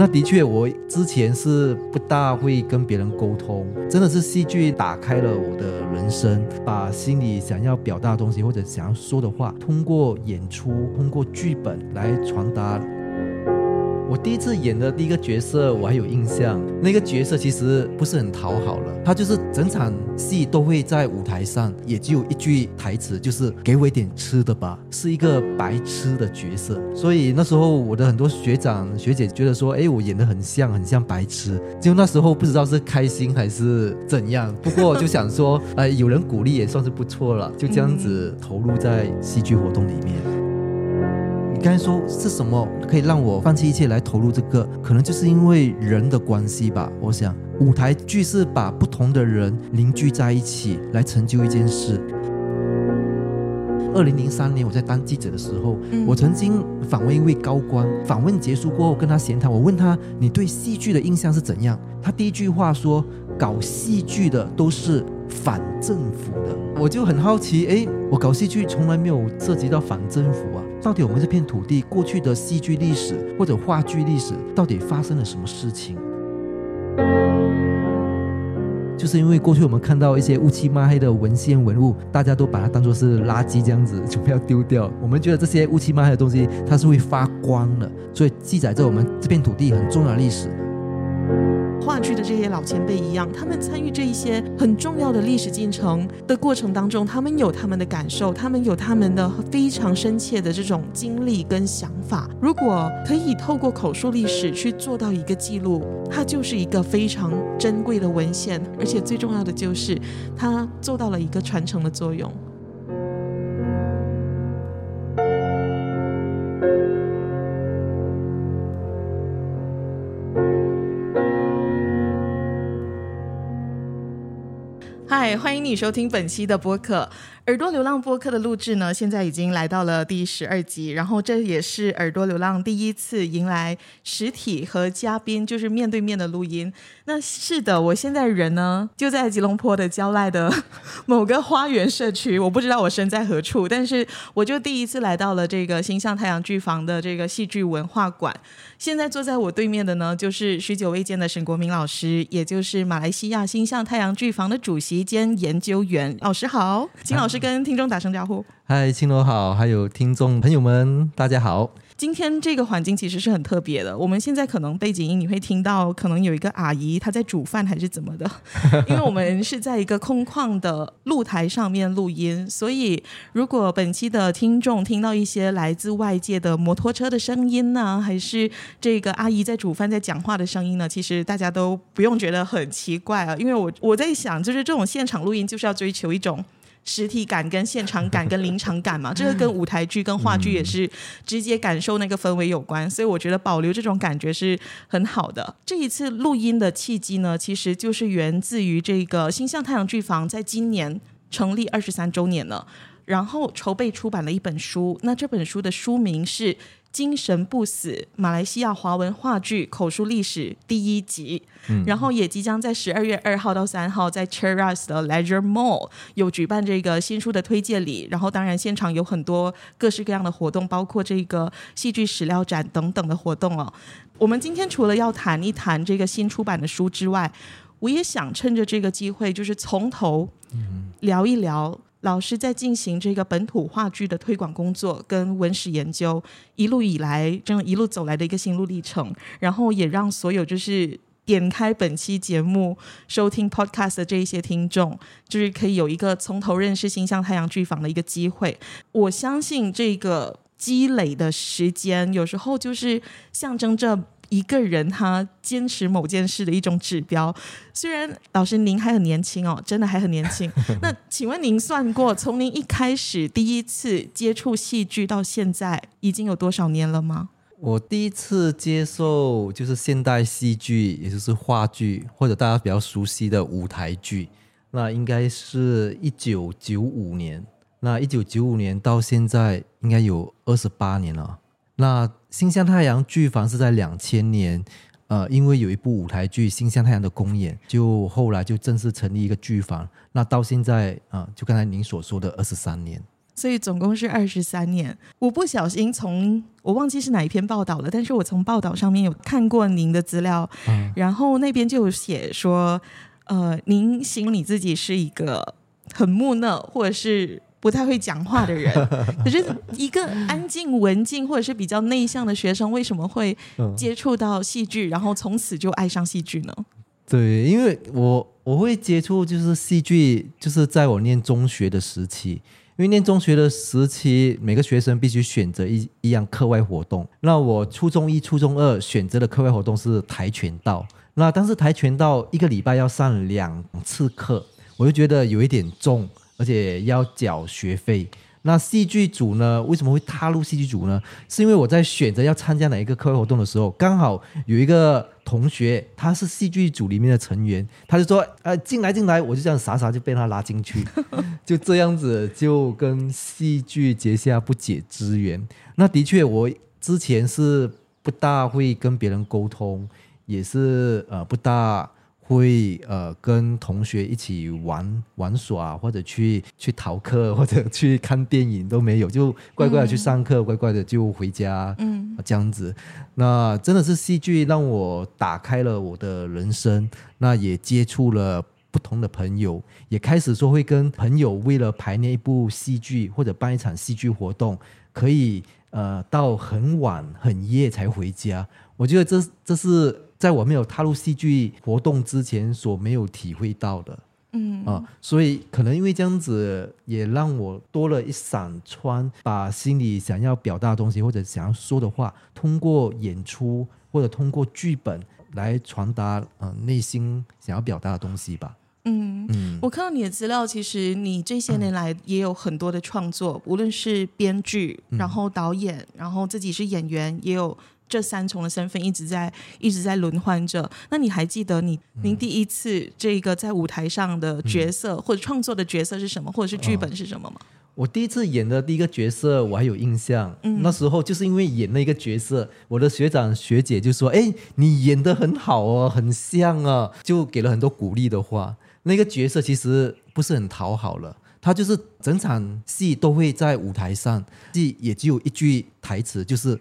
那的确，我之前是不大会跟别人沟通，真的是戏剧打开了我的人生，把心里想要表达的东西或者想要说的话，通过演出，通过剧本来传达。我第一次演的第一个角色，我还有印象。那个角色其实不是很讨好了，他就是整场戏都会在舞台上，也只有一句台词，就是“给我一点吃的吧”，是一个白痴的角色。所以那时候我的很多学长学姐觉得说：“哎，我演得很像，很像白痴。”就那时候不知道是开心还是怎样。不过就想说，呃，有人鼓励也算是不错了。就这样子投入在戏剧活动里面。刚才说是什么可以让我放弃一切来投入这个？可能就是因为人的关系吧。我想舞台剧是把不同的人凝聚在一起来成就一件事。二零零三年我在当记者的时候，我曾经访问一位高官，访问结束过后跟他闲谈，我问他，你对戏剧的印象是怎样？他第一句话说，搞戏剧的都是反政府的。我就很好奇，诶，我搞戏剧从来没有涉及到反政府啊。到底我们这片土地过去的戏剧历史或者话剧历史到底发生了什么事情？就是因为过去我们看到一些乌漆抹黑的文献文物，大家都把它当作是垃圾这样子，就不要丢掉。我们觉得这些乌漆抹黑的东西它是会发光的，所以记载着我们这片土地很重要的历史。话剧的这些老前辈一样，他们参与这一些很重要的历史进程的过程当中，他们有他们的感受，他们有他们的非常深切的这种经历跟想法。如果可以透过口述历史去做到一个记录，它就是一个非常珍贵的文献，而且最重要的就是它做到了一个传承的作用。嗨，欢迎你收听本期的播客。耳朵流浪播客的录制呢，现在已经来到了第十二集，然后这也是耳朵流浪第一次迎来实体和嘉宾就是面对面的录音。那是的，我现在人呢就在吉隆坡的郊外的某个花园社区，我不知道我身在何处，但是我就第一次来到了这个星象太阳剧房的这个戏剧文化馆。现在坐在我对面的呢，就是许久未见的沈国民老师，也就是马来西亚星象太阳剧房的主席兼研究员。老师好，金老师。跟听众打声招呼。嗨，青罗好，还有听众朋友们，大家好。今天这个环境其实是很特别的。我们现在可能背景音你会听到，可能有一个阿姨她在煮饭还是怎么的，因为我们是在一个空旷的露台上面录音，所以如果本期的听众听到一些来自外界的摩托车的声音呢，还是这个阿姨在煮饭在讲话的声音呢，其实大家都不用觉得很奇怪啊，因为我我在想，就是这种现场录音就是要追求一种。实体感、跟现场感、跟临场感嘛，这个跟舞台剧、跟话剧也是直接感受那个氛围有关，所以我觉得保留这种感觉是很好的。这一次录音的契机呢，其实就是源自于这个星象太阳剧房在今年成立二十三周年了，然后筹备出版了一本书，那这本书的书名是。精神不死，马来西亚华文话剧口述历史第一集，嗯、然后也即将在十二月二号到三号在 Cheras 的 Leisure Mall 有举办这个新书的推介礼，然后当然现场有很多各式各样的活动，包括这个戏剧史料展等等的活动哦。我们今天除了要谈一谈这个新出版的书之外，我也想趁着这个机会，就是从头聊一聊。老师在进行这个本土话剧的推广工作跟文史研究，一路以来这样一路走来的一个心路历程，然后也让所有就是点开本期节目收听 podcast 的这一些听众，就是可以有一个从头认识星象太阳剧房的一个机会。我相信这个积累的时间，有时候就是象征着。一个人他坚持某件事的一种指标。虽然老师您还很年轻哦，真的还很年轻。那请问您算过，从您一开始第一次接触戏剧到现在，已经有多少年了吗？我第一次接受就是现代戏剧，也就是话剧，或者大家比较熟悉的舞台剧，那应该是一九九五年。那一九九五年到现在应该有二十八年了。那星象太阳剧房是在两千年，呃，因为有一部舞台剧《星象太阳》的公演，就后来就正式成立一个剧房。那到现在啊、呃，就刚才您所说的二十三年，所以总共是二十三年。我不小心从我忘记是哪一篇报道了，但是我从报道上面有看过您的资料，嗯、然后那边就有写说，呃，您形容你自己是一个很木讷，或者是。不太会讲话的人，可是一个安静文静或者是比较内向的学生，为什么会接触到戏剧，然后从此就爱上戏剧呢？对，因为我我会接触就是戏剧，就是在我念中学的时期，因为念中学的时期，每个学生必须选择一一样课外活动。那我初中一、初中二选择的课外活动是跆拳道。那但是跆拳道一个礼拜要上两次课，我就觉得有一点重。而且要缴学费。那戏剧组呢？为什么会踏入戏剧组呢？是因为我在选择要参加哪一个课外活动的时候，刚好有一个同学他是戏剧组里面的成员，他就说：“呃，进来进来。”我就这样傻傻就被他拉进去，就这样子就跟戏剧结下不解之缘。那的确，我之前是不大会跟别人沟通，也是呃不大。会呃跟同学一起玩玩耍，或者去去逃课，或者去看电影都没有，就乖乖的去上课，嗯、乖乖的就回家，嗯，这样子。那真的是戏剧让我打开了我的人生，那也接触了不同的朋友，也开始说会跟朋友为了排练一部戏剧或者办一场戏剧活动，可以呃到很晚很夜才回家。我觉得这这是。在我没有踏入戏剧活动之前，所没有体会到的，嗯啊，所以可能因为这样子，也让我多了一扇窗，把心里想要表达的东西或者想要说的话，通过演出或者通过剧本来传达，嗯，内心想要表达的东西吧。嗯嗯，我看到你的资料，其实你这些年来也有很多的创作，无论是编剧，然后导演，然后自己是演员，也有。这三重的身份一直在一直在轮换着。那你还记得你您第一次这个在舞台上的角色、嗯、或者创作的角色是什么，或者是剧本是什么吗？哦、我第一次演的第一个角色我还有印象，嗯、那时候就是因为演那个角色，我的学长学姐就说：“哎，你演得很好哦，很像啊。”就给了很多鼓励的话。那个角色其实不是很讨好了，他就是整场戏都会在舞台上，戏也只有一句台词，就是。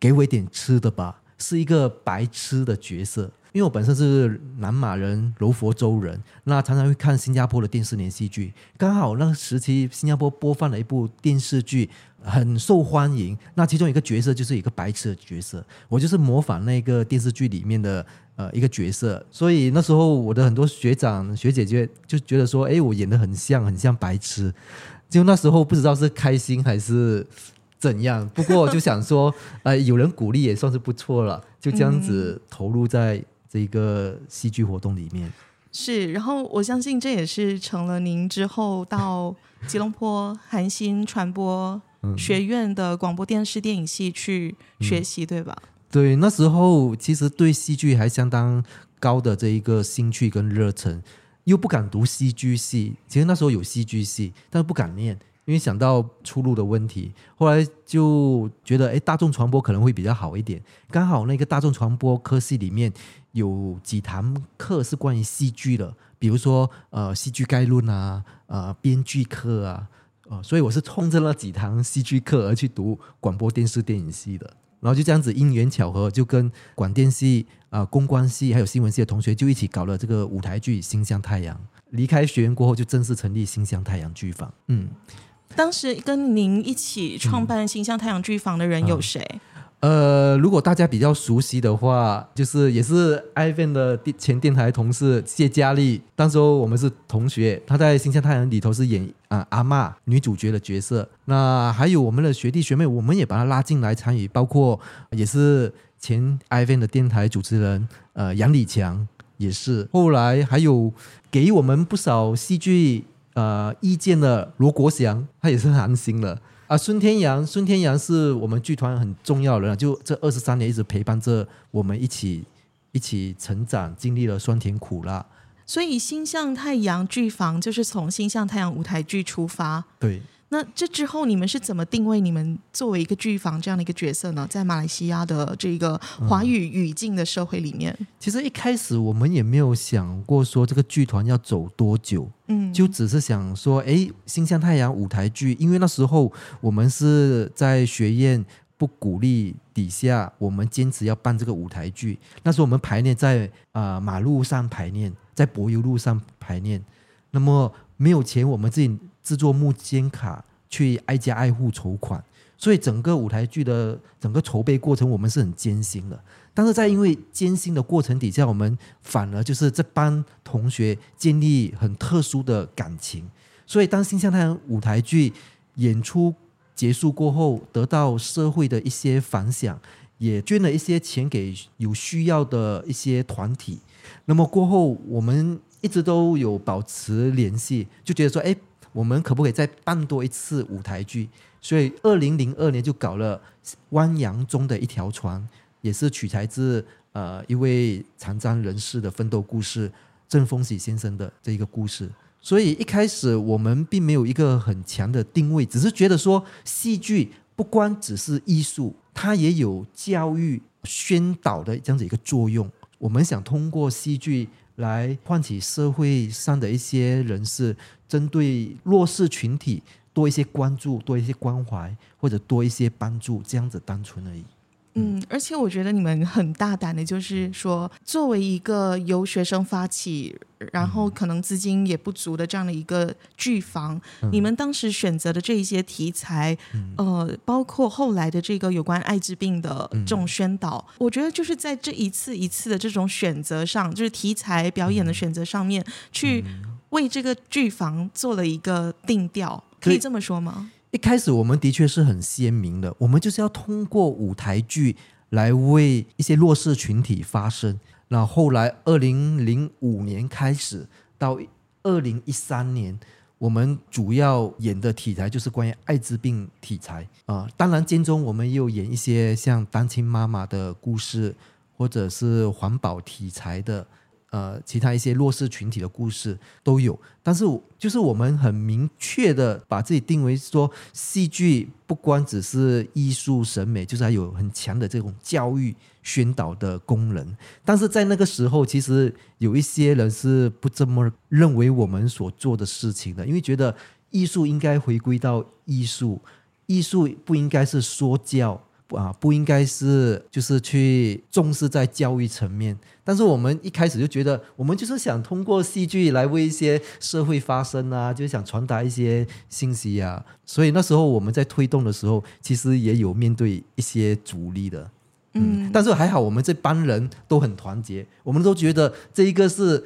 给我一点吃的吧，是一个白痴的角色。因为我本身是南马人，柔佛州人，那常常会看新加坡的电视连续剧。刚好那个时期，新加坡播放了一部电视剧，很受欢迎。那其中一个角色就是一个白痴的角色，我就是模仿那个电视剧里面的呃一个角色。所以那时候我的很多学长学姐姐就觉得说，哎，我演得很像，很像白痴。就那时候不知道是开心还是。怎样？不过就想说，呃，有人鼓励也算是不错了。就这样子投入在这个戏剧活动里面。是，然后我相信这也是成了您之后到吉隆坡韩星传播学院的广播电视电影系去学习，嗯、对吧？对，那时候其实对戏剧还相当高的这一个兴趣跟热忱，又不敢读戏剧系。其实那时候有戏剧系，但是不敢念。因为想到出路的问题，后来就觉得，哎，大众传播可能会比较好一点。刚好那个大众传播科系里面有几堂课是关于戏剧的，比如说呃戏剧概论啊，呃编剧课啊，呃，所以我是冲着那几堂戏剧课而去读广播电视电影系的。然后就这样子因缘巧合，就跟广电系啊、公关系还有新闻系的同学就一起搞了这个舞台剧《星象太阳》。离开学院过后，就正式成立星象太阳剧坊。嗯。当时跟您一起创办星象太阳剧坊的人有谁？呃，如果大家比较熟悉的话，就是也是 iVan 的前电台同事谢佳丽，当时候我们是同学，她在《星象太阳》里头是演啊、呃、阿嬷女主角的角色。那还有我们的学弟学妹，我们也把她拉进来参与，包括也是前 iVan 的电台主持人呃杨礼强也是，后来还有给我们不少戏剧呃意见的罗国祥，他也是寒心了。啊，孙天阳，孙天阳是我们剧团很重要的人，就这二十三年一直陪伴着我们一起一起成长，经历了酸甜苦辣。所以，星象太阳剧房就是从星象太阳舞台剧出发。对。那这之后，你们是怎么定位你们作为一个剧房这样的一个角色呢？在马来西亚的这个华语语境的社会里面，嗯，其实一开始我们也没有想过说这个剧团要走多久，嗯，就只是想说，哎，星象太阳舞台剧，因为那时候我们是在学院不鼓励底下，我们坚持要办这个舞台剧。那时候我们排练在啊、呃、马路上排练，在柏油路上排练，那么没有钱，我们自己。制作募捐卡，去挨家挨户筹款，所以整个舞台剧的整个筹备过程，我们是很艰辛的。但是在因为艰辛的过程底下，我们反而就是这班同学建立很特殊的感情。所以当星象太阳舞台剧演出结束过后，得到社会的一些反响，也捐了一些钱给有需要的一些团体。那么过后，我们一直都有保持联系，就觉得说，哎。我们可不可以再办多一次舞台剧？所以二零零二年就搞了《汪洋中的一条船》，也是取材自呃一位残障人士的奋斗故事——郑丰喜先生的这一个故事。所以一开始我们并没有一个很强的定位，只是觉得说戏剧不光只是艺术，它也有教育宣导的这样子一个作用。我们想通过戏剧。来唤起社会上的一些人士，针对弱势群体多一些关注，多一些关怀，或者多一些帮助，这样子单纯而已。嗯，而且我觉得你们很大胆的，就是说，作为一个由学生发起，然后可能资金也不足的这样的一个剧房，嗯、你们当时选择的这一些题材，嗯、呃，包括后来的这个有关艾滋病的这种宣导，嗯、我觉得就是在这一次一次的这种选择上，就是题材表演的选择上面，嗯、去为这个剧房做了一个定调，可以这么说吗？一开始我们的确是很鲜明的，我们就是要通过舞台剧来为一些弱势群体发声。那后来，二零零五年开始到二零一三年，我们主要演的题材就是关于艾滋病题材啊。当然，间中我们也有演一些像单亲妈妈的故事，或者是环保题材的。呃，其他一些弱势群体的故事都有，但是就是我们很明确的把自己定为说，戏剧不光只是艺术审美，就是还有很强的这种教育宣导的功能。但是在那个时候，其实有一些人是不这么认为我们所做的事情的，因为觉得艺术应该回归到艺术，艺术不应该是说教。啊，不应该是就是去重视在教育层面，但是我们一开始就觉得，我们就是想通过戏剧来为一些社会发声啊，就是想传达一些信息啊。所以那时候我们在推动的时候，其实也有面对一些阻力的，嗯，嗯，但是还好，我们这帮人都很团结，我们都觉得这一个是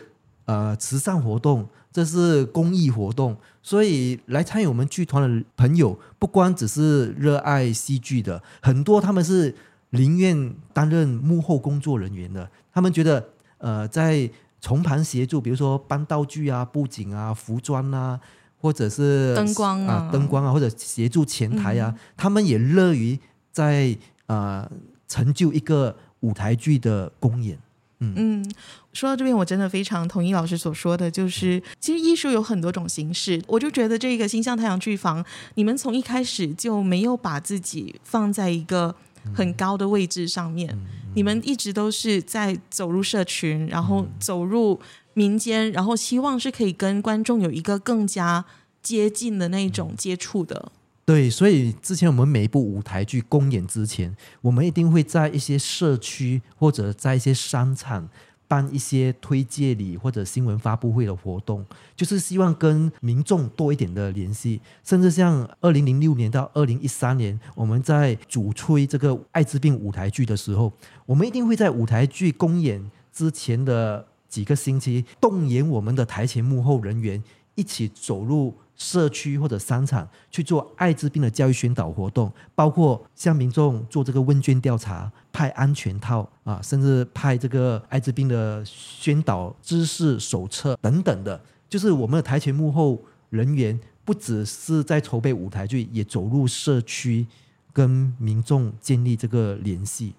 呃慈善活动。这是公益活动，所以来参与我们剧团的朋友，不光只是热爱戏剧的，很多他们是宁愿担任幕后工作人员的。他们觉得，呃，在从旁协助，比如说搬道具啊、布景啊、服装啊，或者是灯光啊、灯光啊，或者协助前台啊，他们也乐于在呃成就一个舞台剧的公演。嗯，说到这边，我真的非常同意老师所说的，就是其实艺术有很多种形式。我就觉得这个星象太阳剧房，你们从一开始就没有把自己放在一个很高的位置上面，你们一直都是在走入社群，然后走入民间，然后希望是可以跟观众有一个更加接近的那种接触的。对，所以之前我们每一部舞台剧公演之前，我们一定会在一些社区或者在一些商场办一些推介礼或者新闻发布会的活动，就是希望跟民众多一点的联系。甚至像二零零六年到二零一三年，我们在主推这个艾滋病舞台剧的时候，我们一定会在舞台剧公演之前的几个星期，动员我们的台前幕后人员一起走入社区或者商场去做艾滋病的教育宣导活动，包括向民众做这个问卷调查、派安全套啊，甚至派这个艾滋病的宣导知识手册等等的。就是我们的台前幕后人员不只是在筹备舞台剧，也走入社区跟民众建立这个联系。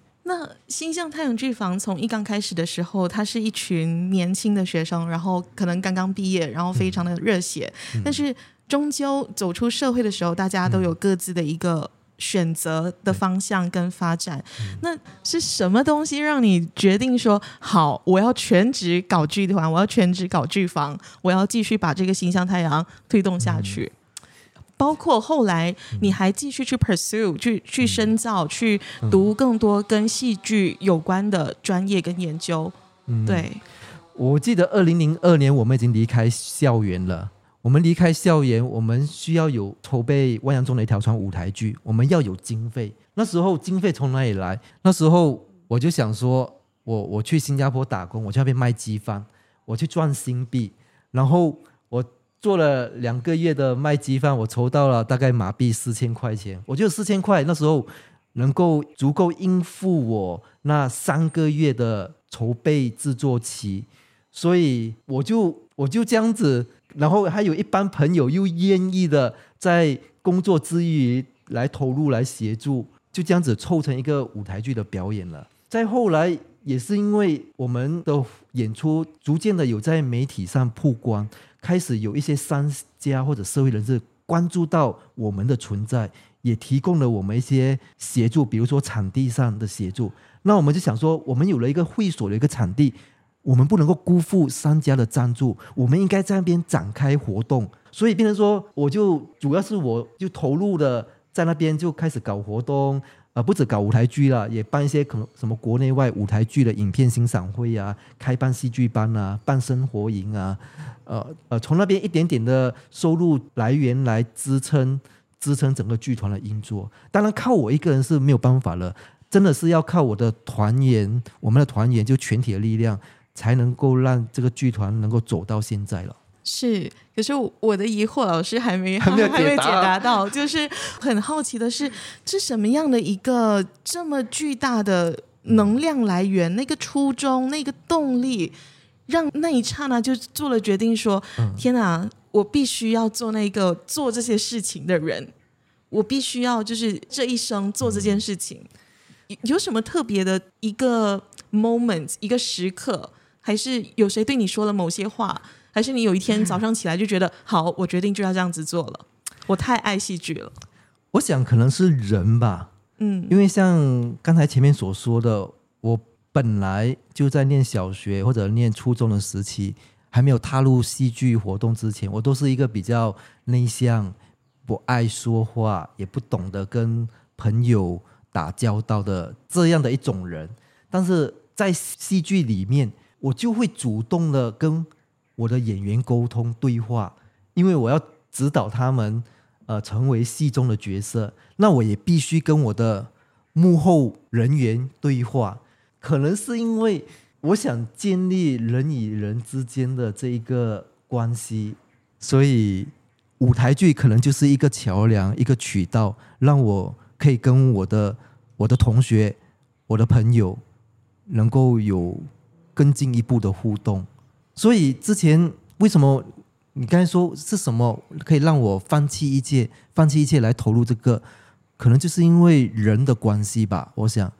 那新象太阳剧房从一刚开始的时候，他是一群年轻的学生，然后可能刚刚毕业，然后非常的热血。嗯、但是终究走出社会的时候，大家都有各自的一个选择的方向跟发展。嗯、那是什么东西让你决定说好，我要全职搞剧团，我要全职搞剧房，我要继续把这个星象太阳推动下去？嗯包括后来你还继续去 pursue，去去深造，去读更多跟戏剧有关的专业跟研究。嗯，对。我记得二零零二年我们已经离开校园了。我们离开校园，我们需要有筹备《万阳中的一条船》舞台剧，我们要有经费。那时候经费从哪里来？那时候我就想说，我我去新加坡打工，我去那边卖鸡饭，我去赚新币，然后我。做了两个月的卖鸡饭，我筹到了大概马币四千块钱。我觉得四千块那时候能够足够应付我那三个月的筹备制作期，所以我就我就这样子，然后还有一帮朋友又愿意的在工作之余来投入来协助，就这样子凑成一个舞台剧的表演了。再后来也是因为我们的演出逐渐的有在媒体上曝光。开始有一些商家或者社会人士关注到我们的存在，也提供了我们一些协助，比如说场地上的协助。那我们就想说，我们有了一个会所的一个场地，我们不能够辜负商家的赞助，我们应该在那边展开活动。所以变成说，我就主要是我就投入的在那边就开始搞活动。啊，不止搞舞台剧了，也办一些可能什么国内外舞台剧的影片欣赏会啊，开办戏剧班啊，办生活营啊，呃呃，从那边一点点的收入来源来支撑支撑整个剧团的运作。当然，靠我一个人是没有办法了，真的是要靠我的团员，我们的团员就全体的力量，才能够让这个剧团能够走到现在了。是，可是我的疑惑，老师还没还没，还没解答到，就是很好奇的是，是什么样的一个这么巨大的能量来源？那个初衷，那个动力，让那一刹那就做了决定说，说、嗯：天哪，我必须要做那个做这些事情的人，我必须要就是这一生做这件事情。嗯、有什么特别的一个 moment，一个时刻，还是有谁对你说了某些话？还是你有一天早上起来就觉得好，我决定就要这样子做了。我太爱戏剧了。我想可能是人吧，嗯，因为像刚才前面所说的，我本来就在念小学或者念初中的时期，还没有踏入戏剧活动之前，我都是一个比较内向、不爱说话，也不懂得跟朋友打交道的这样的一种人。但是在戏剧里面，我就会主动的跟我的演员沟通对话，因为我要指导他们，呃，成为戏中的角色，那我也必须跟我的幕后人员对话。可能是因为我想建立人与人之间的这一个关系，所以舞台剧可能就是一个桥梁，一个渠道，让我可以跟我的我的同学、我的朋友能够有更进一步的互动。所以之前为什么你刚才说是什么可以让我放弃一切，放弃一切来投入这个？可能就是因为人的关系吧。我想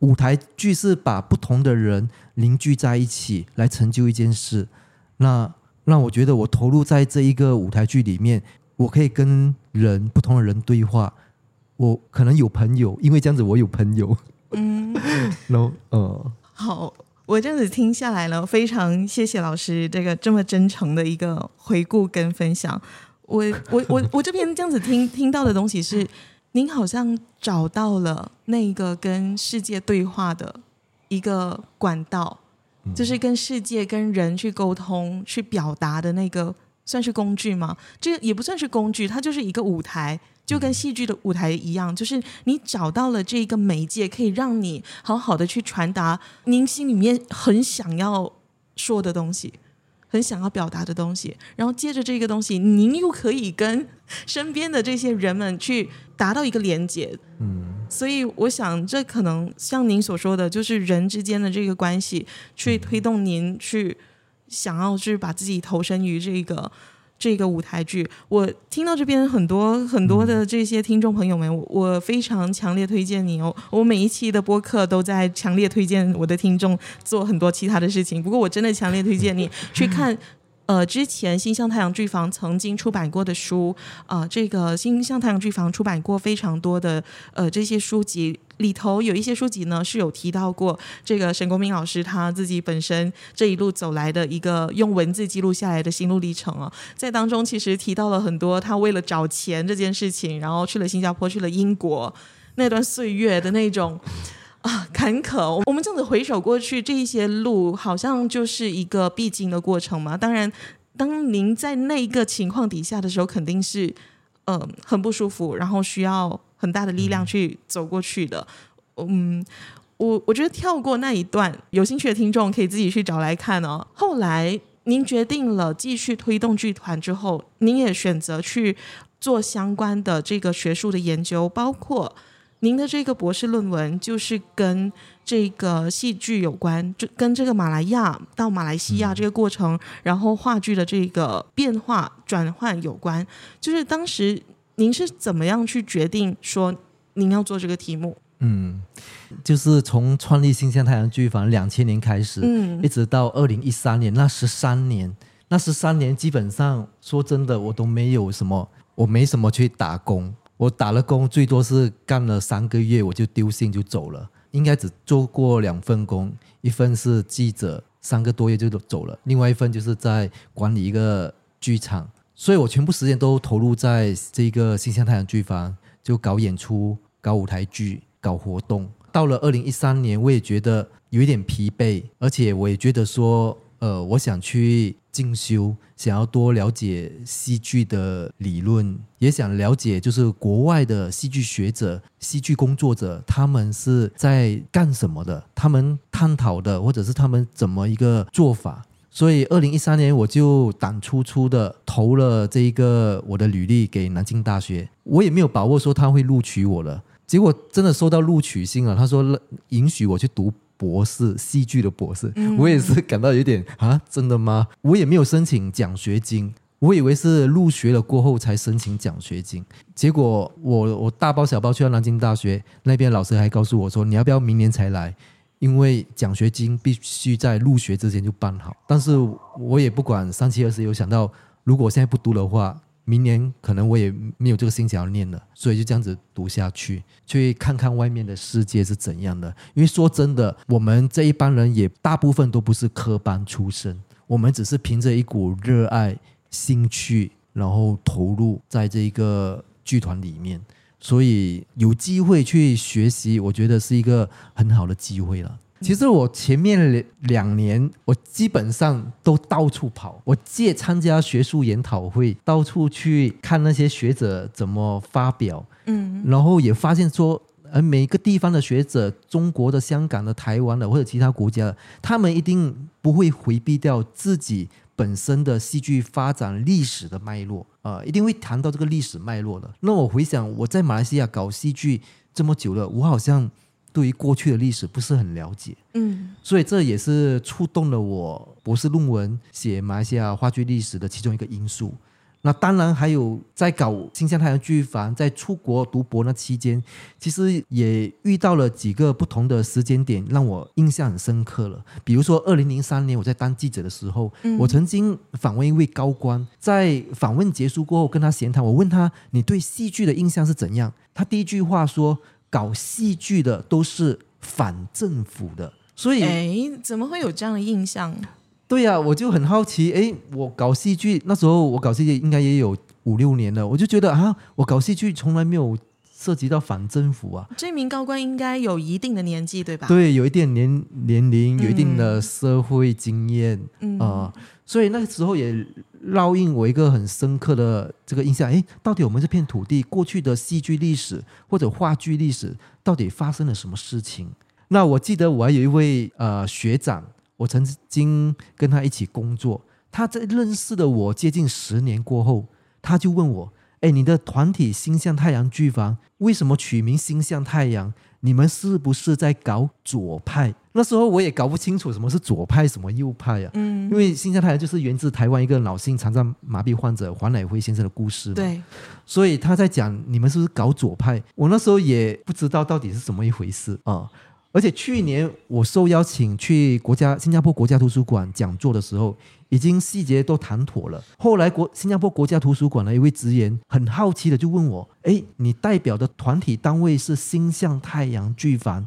舞台剧是把不同的人凝聚在一起来成就一件事。那让我觉得我投入在这一个舞台剧里面，我可以跟人不同的人对话。我可能有朋友，因为这样子我有朋友。嗯，然后呃，好。我这样子听下来了，非常谢谢老师这个这么真诚的一个回顾跟分享。我我我我这边这样子听听到的东西是，您好像找到了那个跟世界对话的一个管道，就是跟世界、跟人去沟通、去表达的那个，算是工具吗？这也不算是工具，它就是一个舞台，就跟戏剧的舞台一样，就是你找到了这个媒介，可以让你好好的去传达您心里面很想要说的东西，很想要表达的东西，然后接着这个东西，您又可以跟身边的这些人们去达到一个连接。嗯。所以我想，这可能像您所说的，就是人之间的这个关系，去推动您去想要去把自己投身于这个这个舞台剧。我听到这边很多很多的这些听众朋友们，我非常强烈推荐你哦！我每一期的播客都在强烈推荐我的听众做很多其他的事情，不过我真的强烈推荐你去看。呃，之前新象太阳剧坊曾经出版过的书，啊、这个新象太阳剧坊出版过非常多的呃这些书籍里头，有一些书籍呢是有提到过这个沈国民老师他自己本身这一路走来的一个用文字记录下来的心路历程啊，在当中其实提到了很多他为了找钱这件事情，然后去了新加坡，去了英国那段岁月的那种。啊，坎坷！我们这样子回首过去，这一些路好像就是一个必经的过程嘛。当然，当您在那一个情况底下的时候，肯定是嗯、呃、很不舒服，然后需要很大的力量去走过去的。嗯，我我觉得跳过那一段，有兴趣的听众可以自己去找来看哦。后来您决定了继续推动剧团之后，您也选择去做相关的这个学术的研究，包括。您的这个博士论文就是跟这个戏剧有关，就跟这个马来亚到马来西亚这个过程，嗯、然后话剧的这个变化转换有关。就是当时您是怎么样去决定说您要做这个题目？嗯，就是从创立新象太阳剧坊两千年开始，嗯，一直到二零一三年，那十三年，那十三年基本上说真的，我都没有什么，我没什么去打工。我打了工，最多是干了三个月，我就丢信就走了。应该只做过两份工，一份是记者，三个多月就走了；另外一份就是在管理一个剧场，所以我全部时间都投入在这个新象太阳剧坊，就搞演出、搞舞台剧、搞活动。到了二零一三年，我也觉得有一点疲惫，而且我也觉得说，呃，我想去。进修，想要多了解戏剧的理论，也想了解就是国外的戏剧学者、戏剧工作者，他们是在干什么的？他们探讨的，或者是他们怎么一个做法？所以，二零一三年我就胆粗粗的投了这一个我的履历给南京大学，我也没有把握说他会录取我了。结果真的收到录取信了，他说允许我去读。博士，戏剧的博士，我也是感到有点啊，真的吗？我也没有申请奖学金，我以为是入学了过后才申请奖学金。结果我我大包小包去到南京大学那边，老师还告诉我说，你要不要明年才来？因为奖学金必须在入学之前就办好。但是我也不管三七二十一，我想到如果我现在不读的话。明年可能我也没有这个心想要念了，所以就这样子读下去，去看看外面的世界是怎样的。因为说真的，我们这一帮人也大部分都不是科班出身，我们只是凭着一股热爱、兴趣，然后投入在这一个剧团里面，所以有机会去学习，我觉得是一个很好的机会了。其实我前面两两年，我基本上都到处跑，我借参加学术研讨会，到处去看那些学者怎么发表，嗯，然后也发现说，呃，每个地方的学者，中国的、香港的、台湾的或者其他国家的，他们一定不会回避掉自己本身的戏剧发展历史的脉络，啊、呃，一定会谈到这个历史脉络的。那我回想，我在马来西亚搞戏剧这么久了，我好像。对于过去的历史不是很了解，嗯，所以这也是触动了我博士论文写马来西亚话剧历史的其中一个因素。那当然还有在搞新象太阳剧房，在出国读博那期间，其实也遇到了几个不同的时间点，让我印象很深刻了。比如说，二零零三年我在当记者的时候，嗯，我曾经访问一位高官，在访问结束过后跟他闲谈，我问他：“你对戏剧的印象是怎样？”他第一句话说。搞戏剧的都是反政府的，所以哎，怎么会有这样的印象？对呀、啊，我就很好奇。哎，我搞戏剧那时候，我搞戏剧应该也有五六年了，我就觉得啊，我搞戏剧从来没有涉及到反政府啊。这名高官应该有一定的年纪，对吧？对，有一定年年龄，有一定的社会经验，嗯啊、呃，所以那个时候也烙印我一个很深刻的这个印象。哎，到底我们这片土地过去的戏剧历史或者话剧历史，到底发生了什么事情？那我记得我还有一位呃学长，我曾经跟他一起工作。他在认识的我接近十年过后，他就问我：“哎，你的团体星象太阳剧房为什么取名星象太阳？你们是不是在搞左派？”那时候我也搞不清楚什么是左派，什么右派啊。嗯，因为星象太阳就是源自台湾一个脑性残障麻痹患者黄乃辉先生的故事。对，所以他在讲你们是不是搞左派？我那时候也不知道到底是怎么一回事啊。而且去年我受邀请去国家新加坡国家图书馆讲座的时候，已经细节都谈妥了。后来国新加坡国家图书馆的一位职员很好奇的就问我：“哎，你代表的团体单位是星象太阳剧坊，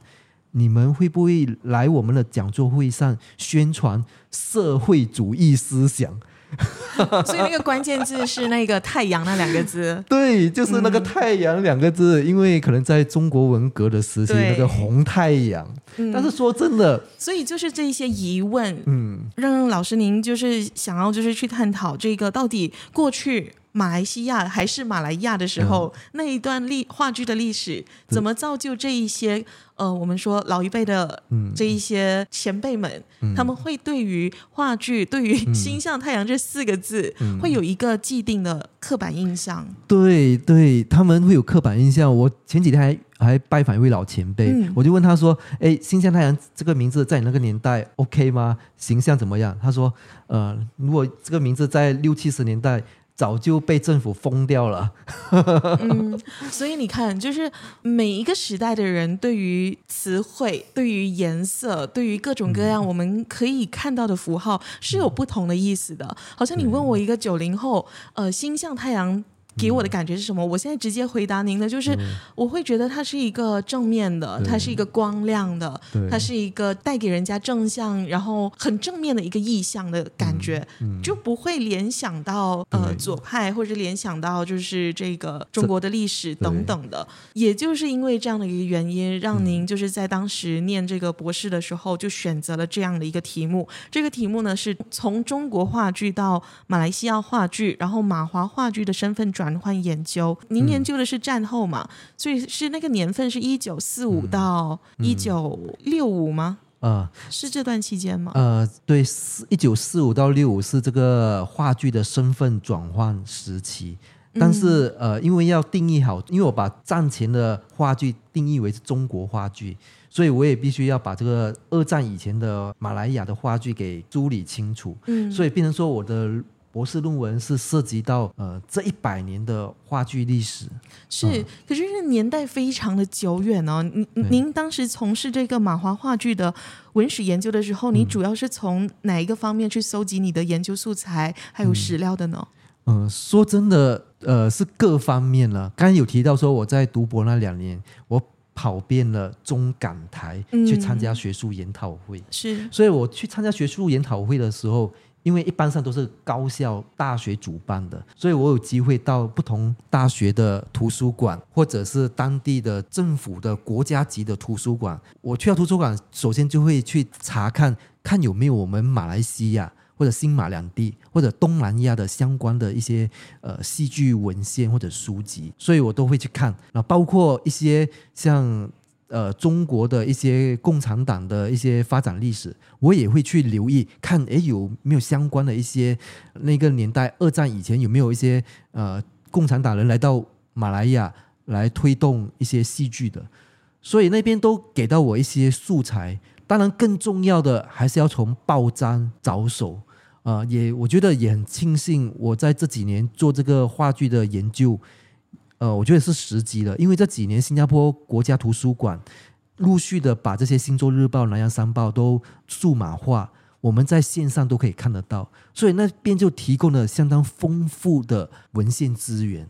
你们会不会来我们的讲座会上宣传社会主义思想？” 所以那个关键字是那个“太阳”那两个字，对，就是那个“太阳”两个字，嗯、因为可能在中国文革的时期，那个红太阳。嗯、但是说真的，所以就是这些疑问，嗯，让老师您就是想要就是去探讨这个到底过去。马来西亚还是马来亚的时候，嗯、那一段历话剧的历史，怎么造就这一些呃，我们说老一辈的这一些前辈们，嗯、他们会对于话剧、对于“星象太阳”这四个字，嗯、会有一个既定的刻板印象。对对，他们会有刻板印象。我前几天还还拜访一位老前辈，嗯、我就问他说：“哎，星象太阳这个名字在你那个年代 OK 吗？形象怎么样？”他说：“呃，如果这个名字在六七十年代。”早就被政府封掉了。嗯，所以你看，就是每一个时代的人对于词汇、对于颜色、对于各种各样我们可以看到的符号是有不同的意思的。好像你问我一个九零后，呃，星象太阳。给我的感觉是什么？我现在直接回答您的，就是我会觉得它是一个正面的，它是一个光亮的，它是一个带给人家正向，然后很正面的一个意象的感觉，就不会联想到呃左派或者联想到就是这个中国的历史等等的。也就是因为这样的一个原因，让您就是在当时念这个博士的时候就选择了这样的一个题目。这个题目呢是从中国话剧到马来西亚话剧，然后马华话剧的身份转。转换研究，您研究的是战后嘛？嗯、所以是那个年份是一九四五到一九六五吗？啊、嗯，是这段期间吗？呃，对，一九四五到六五是这个话剧的身份转换时期。但是、嗯、呃，因为要定义好，因为我把战前的话剧定义为是中国话剧，所以我也必须要把这个二战以前的马来亚的话剧给梳理清楚。嗯，所以变成说我的。博士论文是涉及到呃这一百年的话剧历史，是，嗯、可是这年代非常的久远哦。您您当时从事这个马华话剧的文史研究的时候，你主要是从哪一个方面去搜集你的研究素材还有史料的呢？嗯，呃、说真的，呃，是各方面了。刚才有提到说我在读博那两年，我跑遍了中港台去参加学术研讨会，嗯、是，所以我去参加学术研讨会的时候。因为一般上都是高校、大学主办的，所以我有机会到不同大学的图书馆，或者是当地的政府的国家级的图书馆。我去到图书馆，首先就会去查看，看有没有我们马来西亚或者新马两地或者东南亚的相关的一些呃戏剧文献或者书籍，所以我都会去看。那包括一些像。呃，中国的一些共产党的一些发展历史，我也会去留意看，诶，有没有相关的一些那个年代二战以前有没有一些呃共产党人来到马来亚来推动一些戏剧的，所以那边都给到我一些素材。当然，更重要的还是要从报章着手啊，呃，也我觉得也很庆幸我在这几年做这个话剧的研究。呃，我觉得是时机了，因为这几年新加坡国家图书馆陆续的把这些《星洲日报》《南洋商报》都数码化，我们在线上都可以看得到，所以那边就提供了相当丰富的文献资源。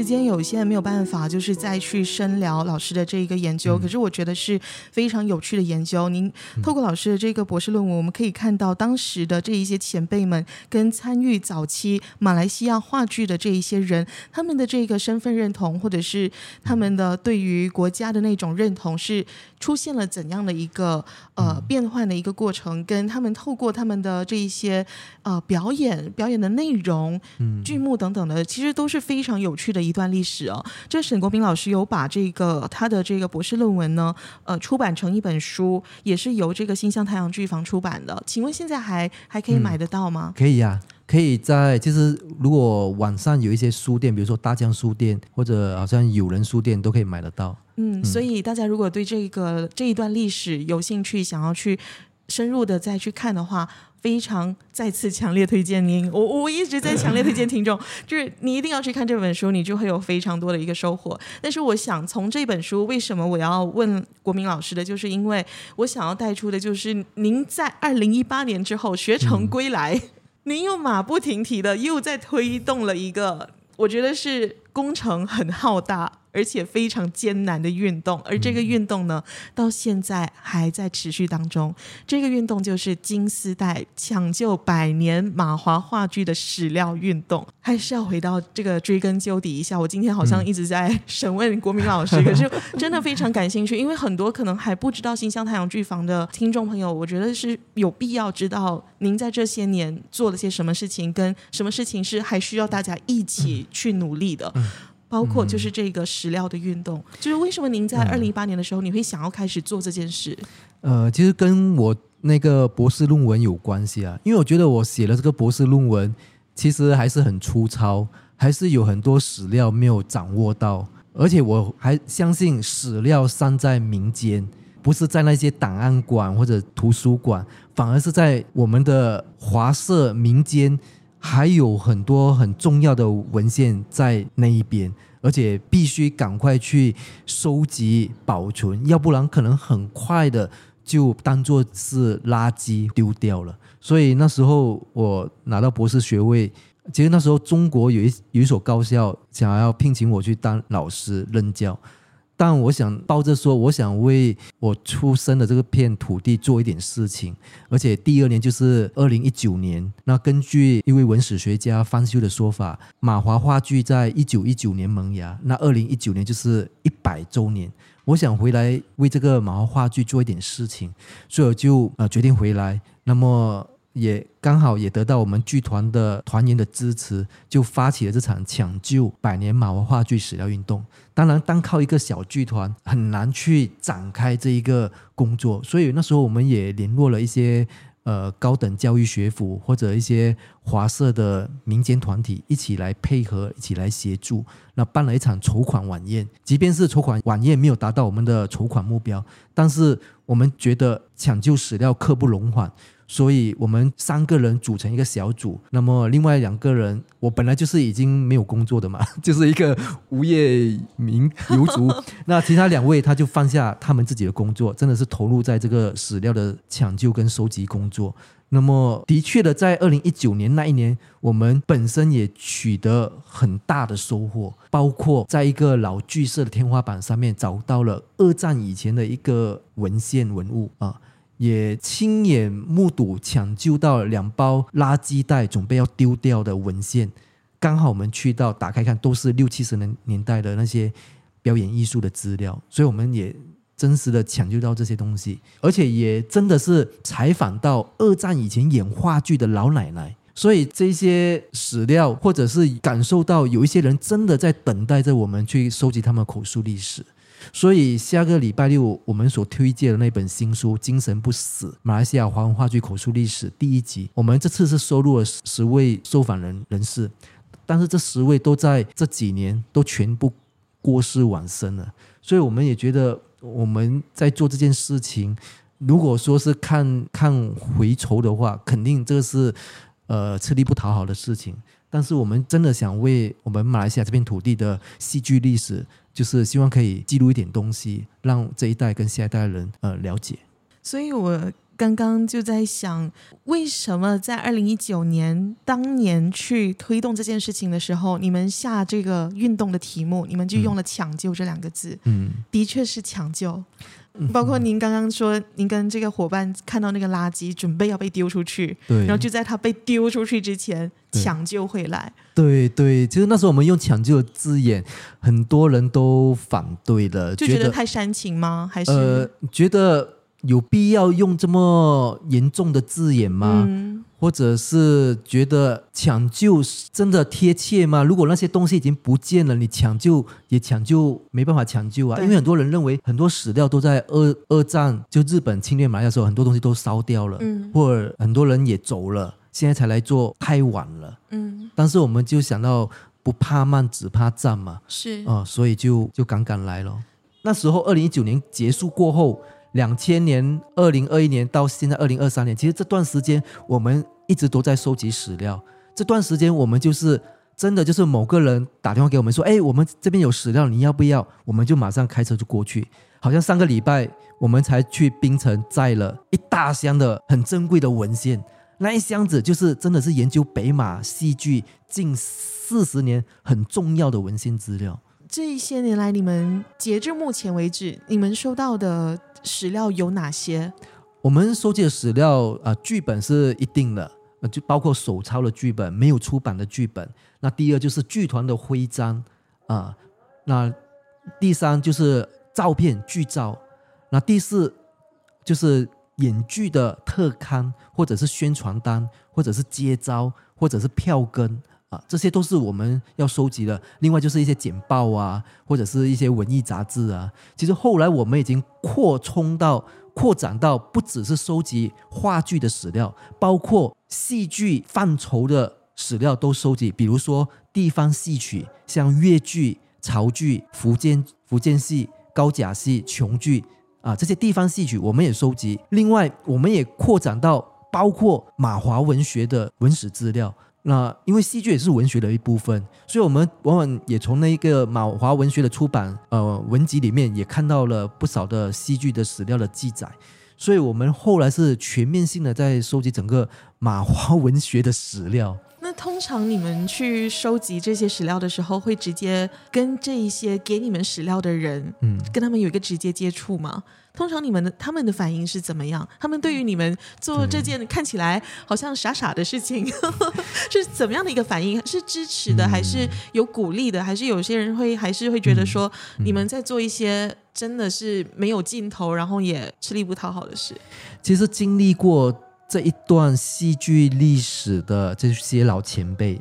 时间有限，没有办法就是再去深聊老师的这一个研究。嗯、可是我觉得是非常有趣的研究。您透过老师的这个博士论文，我们可以看到当时的这一些前辈们跟参与早期马来西亚话剧的这一些人，他们的这个身份认同，或者是他们的对于国家的那种认同，是出现了怎样的一个呃变换的一个过程？跟他们透过他们的这一些呃表演、表演的内容、剧目等等的，其实都。是非常有趣的一段历史哦。这沈国斌老师有把这个他的这个博士论文呢，呃，出版成一本书，也是由这个新乡太阳剧房出版的。请问现在还还可以买得到吗？嗯、可以呀、啊，可以在就是如果网上有一些书店，比如说大江书店或者好像友人书店都可以买得到。嗯，所以大家如果对这个这一段历史有兴趣，想要去深入的再去看的话。非常再次强烈推荐您，我我一直在强烈推荐听众，就是你一定要去看这本书，你就会有非常多的一个收获。但是我想从这本书，为什么我要问国民老师的，就是因为我想要带出的就是您在二零一八年之后学成归来，嗯、您又马不停蹄的又在推动了一个，我觉得是工程很浩大。而且非常艰难的运动，而这个运动呢，到现在还在持续当中。这个运动就是金丝带抢救百年马华话剧的史料运动。还是要回到这个追根究底一下。我今天好像一直在审问国民老师，可是真的非常感兴趣，因为很多可能还不知道新乡太阳剧房的听众朋友，我觉得是有必要知道您在这些年做了些什么事情，跟什么事情是还需要大家一起去努力的。包括就是这个史料的运动，嗯、就是为什么您在二零一八年的时候，你会想要开始做这件事？呃，其实跟我那个博士论文有关系啊，因为我觉得我写了这个博士论文，其实还是很粗糙，还是有很多史料没有掌握到，而且我还相信史料散在民间，不是在那些档案馆或者图书馆，反而是在我们的华社民间。还有很多很重要的文献在那一边，而且必须赶快去收集保存，要不然可能很快的就当做是垃圾丢掉了。所以那时候我拿到博士学位，其实那时候中国有一有一所高校想要聘请我去当老师任教。但我想抱着说，我想为我出生的这个片土地做一点事情，而且第二年就是二零一九年。那根据一位文史学家方修的说法，马华话剧在一九一九年萌芽，那二零一九年就是一百周年。我想回来为这个马华话剧做一点事情，所以我就呃决定回来。那么。也刚好也得到我们剧团的团员的支持，就发起了这场抢救百年马华话剧史料运动。当然，单靠一个小剧团很难去展开这一个工作，所以那时候我们也联络了一些呃高等教育学府或者一些华社的民间团体一起来配合，一起来协助。那办了一场筹款晚宴，即便是筹款晚宴没有达到我们的筹款目标，但是我们觉得抢救史料刻不容缓。所以我们三个人组成一个小组，那么另外两个人，我本来就是已经没有工作的嘛，就是一个无业民游族。那其他两位他就放下他们自己的工作，真的是投入在这个史料的抢救跟收集工作。那么的确的，在二零一九年那一年，我们本身也取得很大的收获，包括在一个老剧社的天花板上面找到了二战以前的一个文献文物啊。也亲眼目睹抢救到两包垃圾袋，准备要丢掉的文献，刚好我们去到打开看，都是六七十年年代的那些表演艺术的资料，所以我们也真实的抢救到这些东西，而且也真的是采访到二战以前演话剧的老奶奶，所以这些史料或者是感受到有一些人真的在等待着我们去收集他们口述历史。所以下个礼拜六我们所推荐的那本新书《精神不死：马来西亚华文话剧口述历史》第一集，我们这次是收录了十位受访人人士，但是这十位都在这几年都全部过世往生了。所以我们也觉得我们在做这件事情，如果说是看看回酬的话，肯定这个是呃吃力不讨好的事情。但是我们真的想为我们马来西亚这片土地的戏剧历史。就是希望可以记录一点东西，让这一代跟下一代的人呃了解。所以我刚刚就在想，为什么在二零一九年当年去推动这件事情的时候，你们下这个运动的题目，你们就用了“抢救”这两个字。嗯，的确是抢救。包括您刚刚说，您跟这个伙伴看到那个垃圾准备要被丢出去，对，然后就在他被丢出去之前抢救回来。对对，其实那时候我们用“抢救”的字眼，很多人都反对的，就觉得太煽情吗？还是呃，觉得有必要用这么严重的字眼吗？嗯或者是觉得抢救真的贴切吗？如果那些东西已经不见了，你抢救也抢救没办法抢救啊。因为很多人认为很多史料都在二二战就日本侵略马来的时候，很多东西都烧掉了，嗯，或者很多人也走了，现在才来做太晚了，嗯。但是我们就想到不怕慢，只怕战嘛，是啊，呃，所以就就敢敢来了。那时候二零一九年结束过后。两千年、二零二一年到现在二零二三年，其实这段时间我们一直都在收集史料。这段时间我们就是真的就是某个人打电话给我们说：“哎，我们这边有史料，你要不要？”我们就马上开车就过去。好像上个礼拜我们才去槟城载了一大箱的很珍贵的文献，那一箱子就是真的是研究北马戏剧近四十年很重要的文献资料。这一些年来，你们截至目前为止，你们收到的史料有哪些？我们收集的史料啊，剧本是一定的，就包括手抄的剧本、没有出版的剧本。那第二就是剧团的徽章啊，那第三就是照片剧照，那第四就是演剧的特刊，或者是宣传单，或者是接招，或者是票根。啊，这些都是我们要收集的。另外就是一些简报啊，或者是一些文艺杂志啊。其实后来我们已经扩充到、扩展到不只是收集话剧的史料，包括戏剧范畴的史料都收集。比如说地方戏曲，像粤剧、潮剧、福建福建戏、高甲戏、琼剧啊，这些地方戏曲我们也收集。另外，我们也扩展到包括马华文学的文史资料。那因为戏剧也是文学的一部分，所以我们往往也从那一个马华文学的出版呃文集里面也看到了不少的戏剧的史料的记载，所以我们后来是全面性的在收集整个马华文学的史料。那通常你们去收集这些史料的时候，会直接跟这一些给你们史料的人，嗯，跟他们有一个直接接触吗？通常你们的他们的反应是怎么样？他们对于你们做这件看起来好像傻傻的事情，是怎么样的一个反应？是支持的，还是有鼓励的？还是有些人会还是会觉得说你们在做一些真的是没有尽头，然后也吃力不讨好的事？其实经历过这一段戏剧历史的这些老前辈，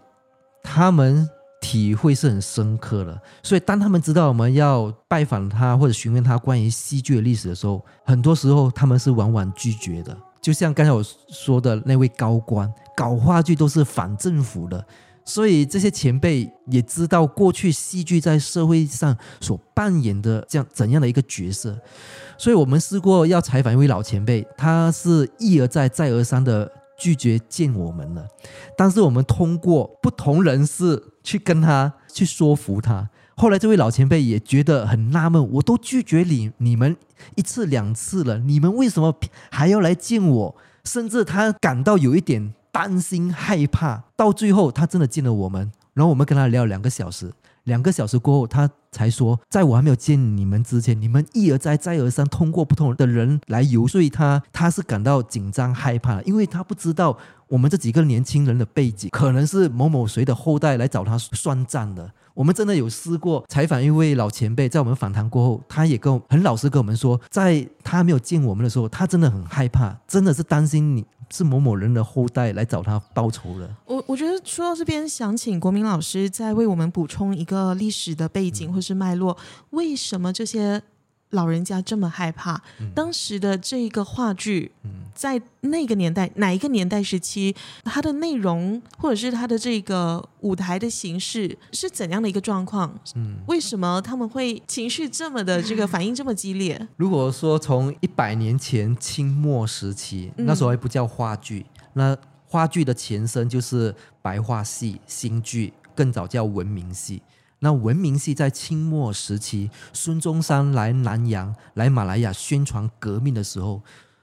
他们。体会是很深刻的，所以当他们知道我们要拜访他或者询问他关于戏剧的历史的时候，很多时候他们是往往拒绝的。就像刚才我说的那位高官，搞话剧都是反政府的，所以这些前辈也知道过去戏剧在社会上所扮演的这样怎样的一个角色。所以我们试过要采访一位老前辈，他是一而再再而三的拒绝见我们了，但是我们通过不同人士。去跟他去说服他，后来这位老前辈也觉得很纳闷，我都拒绝你你们一次两次了，你们为什么还要来见我？甚至他感到有一点担心害怕。到最后，他真的见了我们，然后我们跟他聊两个小时。两个小时过后，他才说，在我还没有见你们之前，你们一而再再而三通过不同的人来游说他，他是感到紧张害怕，因为他不知道。我们这几个年轻人的背景，可能是某某谁的后代来找他算账的。我们真的有试过采访一位老前辈，在我们访谈过后，他也跟很老实跟我们说，在他没有见我们的时候，他真的很害怕，真的是担心你是某某人的后代来找他报仇了。我我觉得说到这边，想请国民老师再为我们补充一个历史的背景或是脉络，为什么这些？老人家这么害怕，当时的这一个话剧，在那个年代哪一个年代时期，它的内容或者是它的这个舞台的形式是怎样的一个状况？嗯，为什么他们会情绪这么的这个反应这么激烈？如果说从一百年前清末时期，那时候还不叫话剧，那话剧的前身就是白话戏、新剧，更早叫文明戏。那文明系在清末时期，孙中山来南洋、来马来亚宣传革命的时候，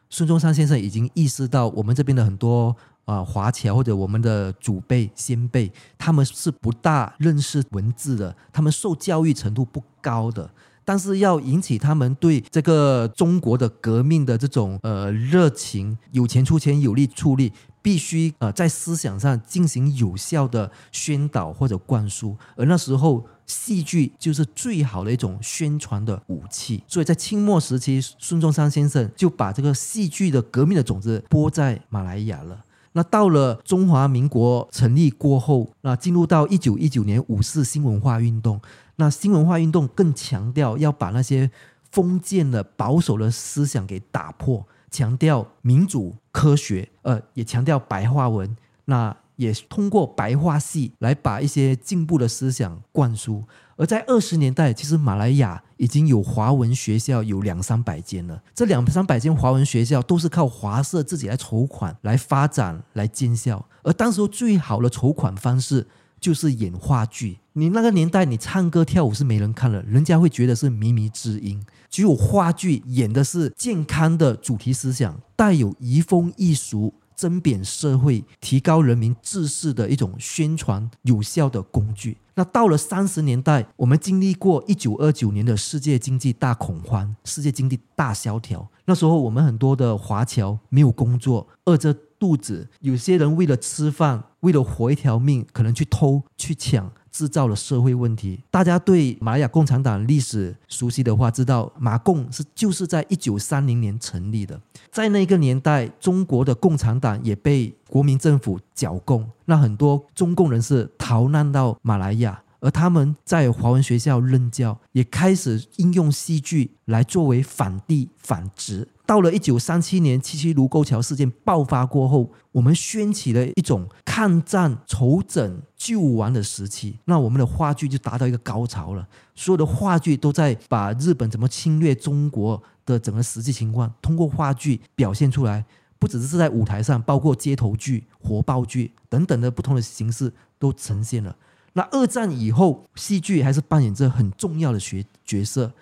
孙中山先生已经意识到我们这边的很多啊、华侨或者我们的祖辈先辈，他们是不大认识文字的，他们受教育程度不高的。但是要引起他们对这个中国的革命的这种呃热情，有钱出钱，有力出力，必须呃在思想上进行有效的宣导或者灌输。而那时候，戏剧就是最好的一种宣传的武器。所以在清末时期，孙中山先生就把这个戏剧的革命的种子播在马来亚了。那到了中华民国成立过后，那进入到一九一九年五四新文化运动。那新文化运动更强调要把那些封建的保守的思想给打破，强调民主科学，呃，也强调白话文。那也通过白话戏来把一些进步的思想灌输。而在二十年代，其实马来亚已经有华文学校有两三百间了。这两三百间华文学校都是靠华社自己来筹款来发展来建校。而当时候最好的筹款方式就是演话剧。你那个年代，你唱歌跳舞是没人看了，人家会觉得是靡靡之音。只有话剧演的是健康的主题思想，带有移风易俗、针砭社会、提高人民知识的一种宣传有效的工具。那到了三十年代，我们经历过一九二九年的世界经济大恐慌、世界经济大萧条。那时候，我们很多的华侨没有工作，饿着肚子，有些人为了吃饭，为了活一条命，可能去偷去抢。制造了社会问题。大家对马来亚共产党历史熟悉的话，知道马共是就是在一九三零年成立的。在那个年代，中国的共产党也被国民政府剿共，那很多中共人士逃难到马来亚，而他们在华文学校任教，也开始应用戏剧来作为反帝反殖。到了一九三七年七七卢沟桥事件爆发过后，我们掀起了一种抗战重整救亡的时期。那我们的话剧就达到一个高潮了，所有的话剧都在把日本怎么侵略中国的整个实际情况，通过话剧表现出来。不只是在舞台上，包括街头剧、活报剧等等的不同的形式都呈现了。那二战以后，戏剧还是扮演着很重要的角角色。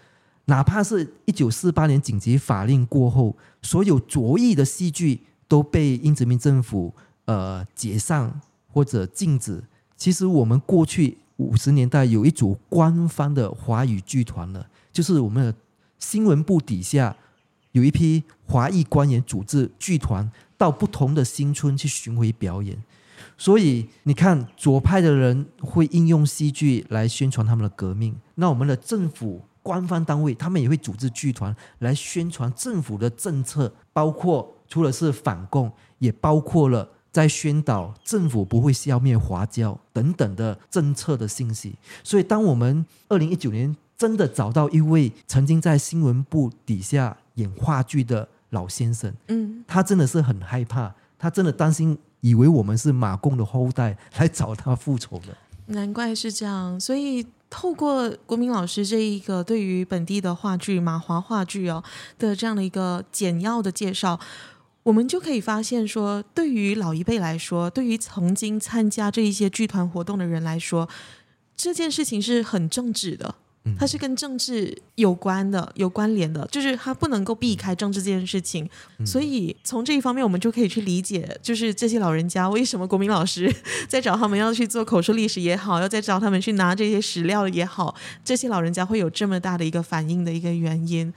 哪怕是一九四八年紧急法令过后，所有左翼的戏剧都被英殖民政府呃解散或者禁止。其实我们过去五十年代有一组官方的华语剧团了，就是我们的新闻部底下有一批华裔官员组织剧团，到不同的新村去巡回表演。所以你看，左派的人会应用戏剧来宣传他们的革命，那我们的政府。官方单位，他们也会组织剧团来宣传政府的政策，包括除了是反共，也包括了在宣导政府不会消灭华侨等等的政策的信息。所以，当我们二零一九年真的找到一位曾经在新闻部底下演话剧的老先生，嗯，他真的是很害怕，他真的担心，以为我们是马共的后代来找他复仇的。难怪是这样，所以。透过国民老师这一个对于本地的话剧马华话剧哦的这样的一个简要的介绍，我们就可以发现说，对于老一辈来说，对于曾经参加这一些剧团活动的人来说，这件事情是很正直的。它是跟政治有关的、有关联的，就是它不能够避开政治这件事情。所以从这一方面，我们就可以去理解，就是这些老人家为什么国民老师 在找他们要去做口述历史也好，要再找他们去拿这些史料也好，这些老人家会有这么大的一个反应的一个原因。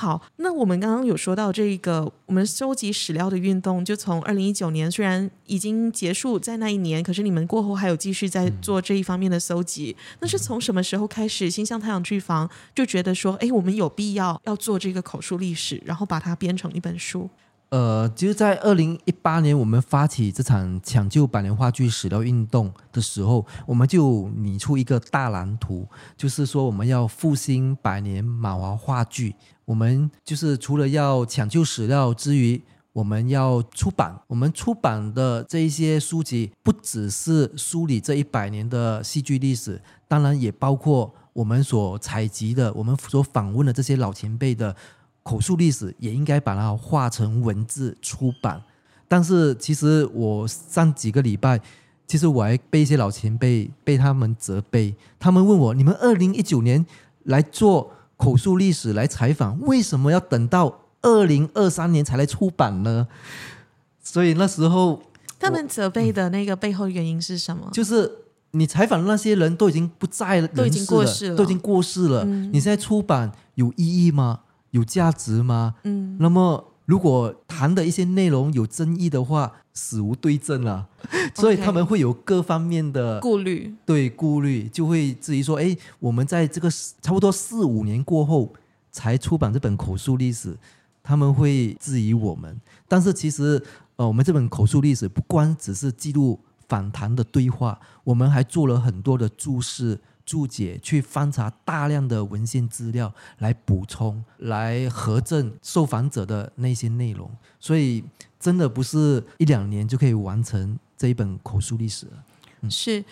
好，那我们刚刚有说到这个，我们收集史料的运动，就从二零一九年虽然已经结束在那一年，可是你们过后还有继续在做这一方面的搜集。那是从什么时候开始？新向太阳剧房就觉得说，哎，我们有必要要做这个口述历史，然后把它编成一本书。呃，就是在二零一八年，我们发起这场抢救百年话剧史料运动的时候，我们就拟出一个大蓝图，就是说我们要复兴百年马华话剧。我们就是除了要抢救史料之余，我们要出版。我们出版的这一些书籍，不只是梳理这一百年的戏剧历史，当然也包括我们所采集的、我们所访问的这些老前辈的。口述历史也应该把它化成文字出版，但是其实我上几个礼拜，其实我还被一些老前辈被他们责备，他们问我：你们二零一九年来做口述历史来采访，为什么要等到二零二三年才来出版呢？所以那时候他们责备的那个背后原因是什么？就是你采访的那些人都已经不在了，都已经过世了，都已经过世了。嗯、你现在出版有意义吗？有价值吗？嗯，那么如果谈的一些内容有争议的话，死无对证 了。所以他们会有各方面的顾虑，对顾虑就会质疑说：哎，我们在这个差不多四五年过后才出版这本口述历史，他们会质疑我们。但是其实，呃，我们这本口述历史不光只是记录访谈的对话，我们还做了很多的注释。注解，去翻查大量的文献资料来补充、来核证受访者的那些内容，所以真的不是一两年就可以完成这一本口述历史了。嗯、是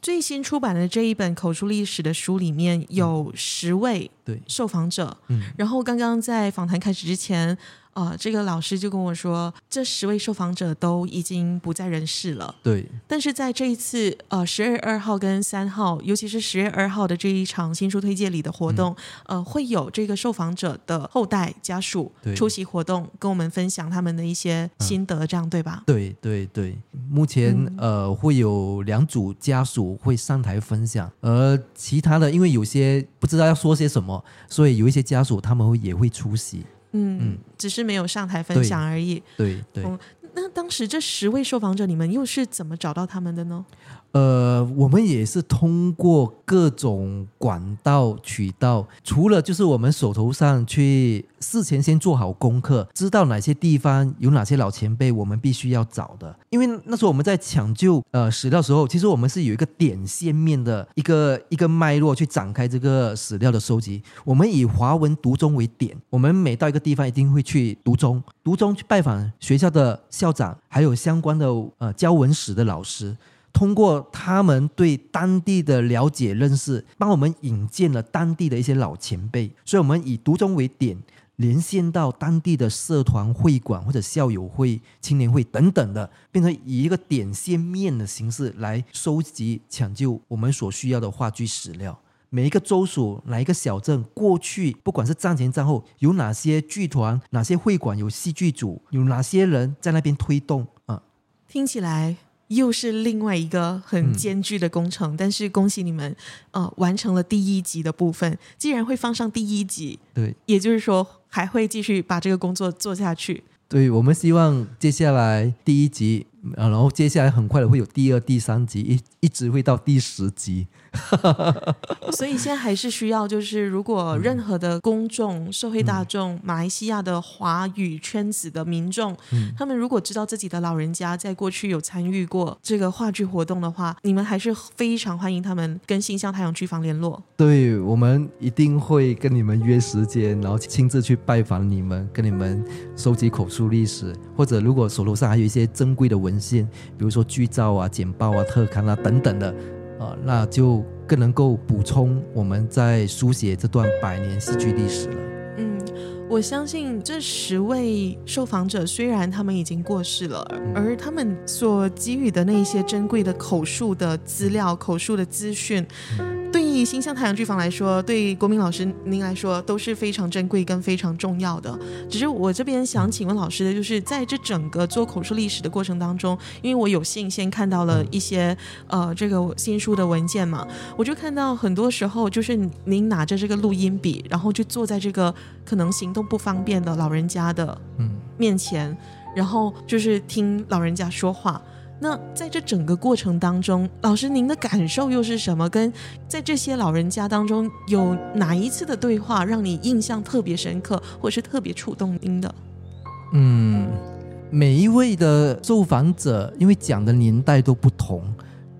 最新出版的这一本口述历史的书里面有十位对受访者，嗯，然后刚刚在访谈开始之前。啊、呃，这个老师就跟我说，这十位受访者都已经不在人世了。对。但是在这一次，呃，十月二号跟三号，尤其是十月二号的这一场新书推介礼的活动，嗯、呃，会有这个受访者的后代家属出席活动，跟我们分享他们的一些心得，这样、嗯、对吧？对对对。目前、嗯、呃会有两组家属会上台分享，而其他的因为有些不知道要说些什么，所以有一些家属他们会也会出席。嗯，嗯，只是没有上台分享而已。对对，对、嗯。那当时这十位受访者，你们又是怎么找到他们的呢？呃，我们也是通过各种管道渠道，除了就是我们手头上去事前先做好功课，知道哪些地方有哪些老前辈，我们必须要找的。因为那时候我们在抢救呃史料时候，其实我们是有一个点线面的一个一个脉络去展开这个史料的收集。我们以华文读中为点，我们每到一个地方一定会去读中，读中去拜访学校的校长，还有相关的呃教文史的老师。通过他们对当地的了解认识，帮我们引荐了当地的一些老前辈，所以我们以读中为点，连线到当地的社团会馆或者校友会、青年会等等的，变成以一个点线面的形式来收集抢救我们所需要的话剧史料。每一个州属、哪一个小镇，过去不管是战前战后，有哪些剧团、哪些会馆有戏剧组，有哪些人在那边推动啊？听起来。又是另外一个很艰巨的工程，嗯、但是恭喜你们，呃，完成了第一集的部分。既然会放上第一集，对，也就是说还会继续把这个工作做下去。对，我们希望接下来第一集，然后接下来很快的会有第二、第三集，一一直会到第十集。所以现在还是需要，就是如果任何的公众、社会大众、马来西亚的华语圈子的民众，嗯、他们如果知道自己的老人家在过去有参与过这个话剧活动的话，你们还是非常欢迎他们跟新乡太阳剧坊联络。对，我们一定会跟你们约时间，然后亲自去拜访你们，跟你们收集口述历史，或者如果手头上还有一些珍贵的文献，比如说剧照啊、简报啊、特刊啊等等的。啊，那就更能够补充我们在书写这段百年戏剧历史了。嗯，我相信这十位受访者虽然他们已经过世了，而他们所给予的那些珍贵的口述的资料、口述的资讯。对于新向太阳剧坊来说，对于国民老师您来说都是非常珍贵跟非常重要的。只是我这边想请问老师的，就是在这整个做口述历史的过程当中，因为我有幸先看到了一些呃这个新书的文件嘛，我就看到很多时候就是您拿着这个录音笔，然后就坐在这个可能行动不方便的老人家的嗯面前，然后就是听老人家说话。那在这整个过程当中，老师您的感受又是什么？跟在这些老人家当中，有哪一次的对话让你印象特别深刻，或是特别触动您的？嗯，每一位的受访者，因为讲的年代都不同，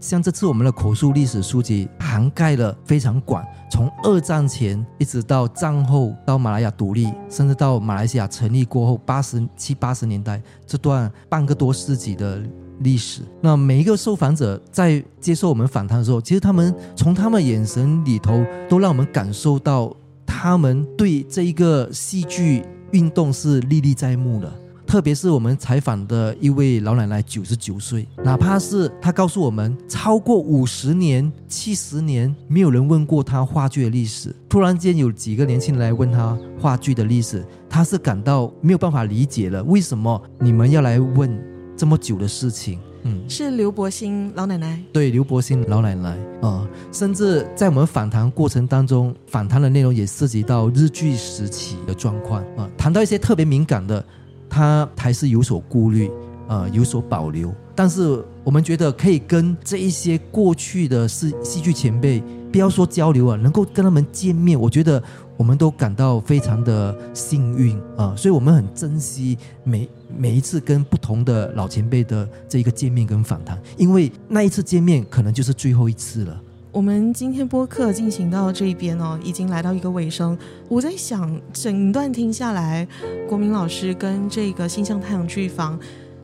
像这次我们的口述历史书籍涵盖了非常广，从二战前一直到战后，到马来亚独立，甚至到马来西亚成立过后八十七八十年代这段半个多世纪的。历史。那每一个受访者在接受我们访谈的时候，其实他们从他们眼神里头，都让我们感受到他们对这一个戏剧运动是历历在目的。特别是我们采访的一位老奶奶，九十九岁，哪怕是她告诉我们，超过五十年、七十年，没有人问过她话剧的历史。突然间有几个年轻人来问她话剧的历史，她是感到没有办法理解了，为什么你们要来问这么久的事情？嗯，是刘伯欣老奶奶。对，刘伯欣老奶奶啊、呃，甚至在我们访谈过程当中，访谈的内容也涉及到日据时期的状况啊、呃，谈到一些特别敏感的，他还是有所顾虑啊、呃，有所保留。但是我们觉得可以跟这一些过去的戏戏剧前辈，不要说交流啊，能够跟他们见面，我觉得。我们都感到非常的幸运啊，所以我们很珍惜每每一次跟不同的老前辈的这一个见面跟访谈，因为那一次见面可能就是最后一次了。我们今天播客进行到这一边哦，已经来到一个尾声。我在想，整段听下来，国民老师跟这个新象太阳剧坊。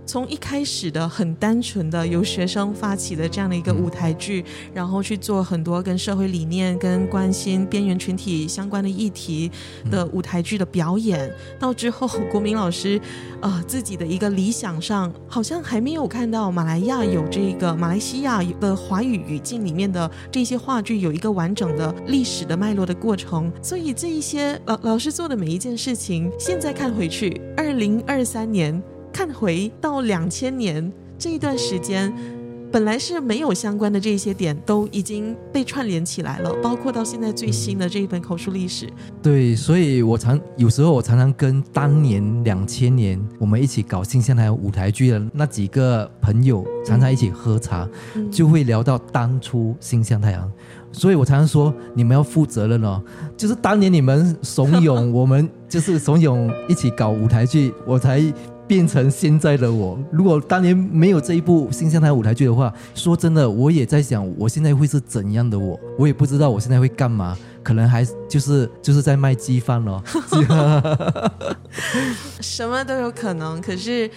从一开始的很单纯的由学生发起的这样的一个舞台剧，然后去做很多跟社会理念、跟关心边缘群体相关的议题的舞台剧的表演，到之后国民老师，呃，自己的一个理想上，好像还没有看到马来亚有这个马来西亚的华语语境里面的这些话剧有一个完整的历史的脉络的过程，所以这一些老老师做的每一件事情，现在看回去，二零二三年。看回到两千年这一段时间，本来是没有相关的这些点，都已经被串联起来了，包括到现在最新的这一本口述历史。对，所以我常有时候我常常跟当年两千年我们一起搞新向太阳舞台剧的那几个朋友，常常一起喝茶，嗯、就会聊到当初新向太阳。所以我常常说，你们要负责任哦，就是当年你们怂恿 我们，就是怂恿一起搞舞台剧，我才。变成现在的我。如果当年没有这一部新向太阳舞台剧的话，说真的，我也在想，我现在会是怎样的我？我也不知道我现在会干嘛，可能还就是就是在卖鸡饭咯。什么都有可能。可是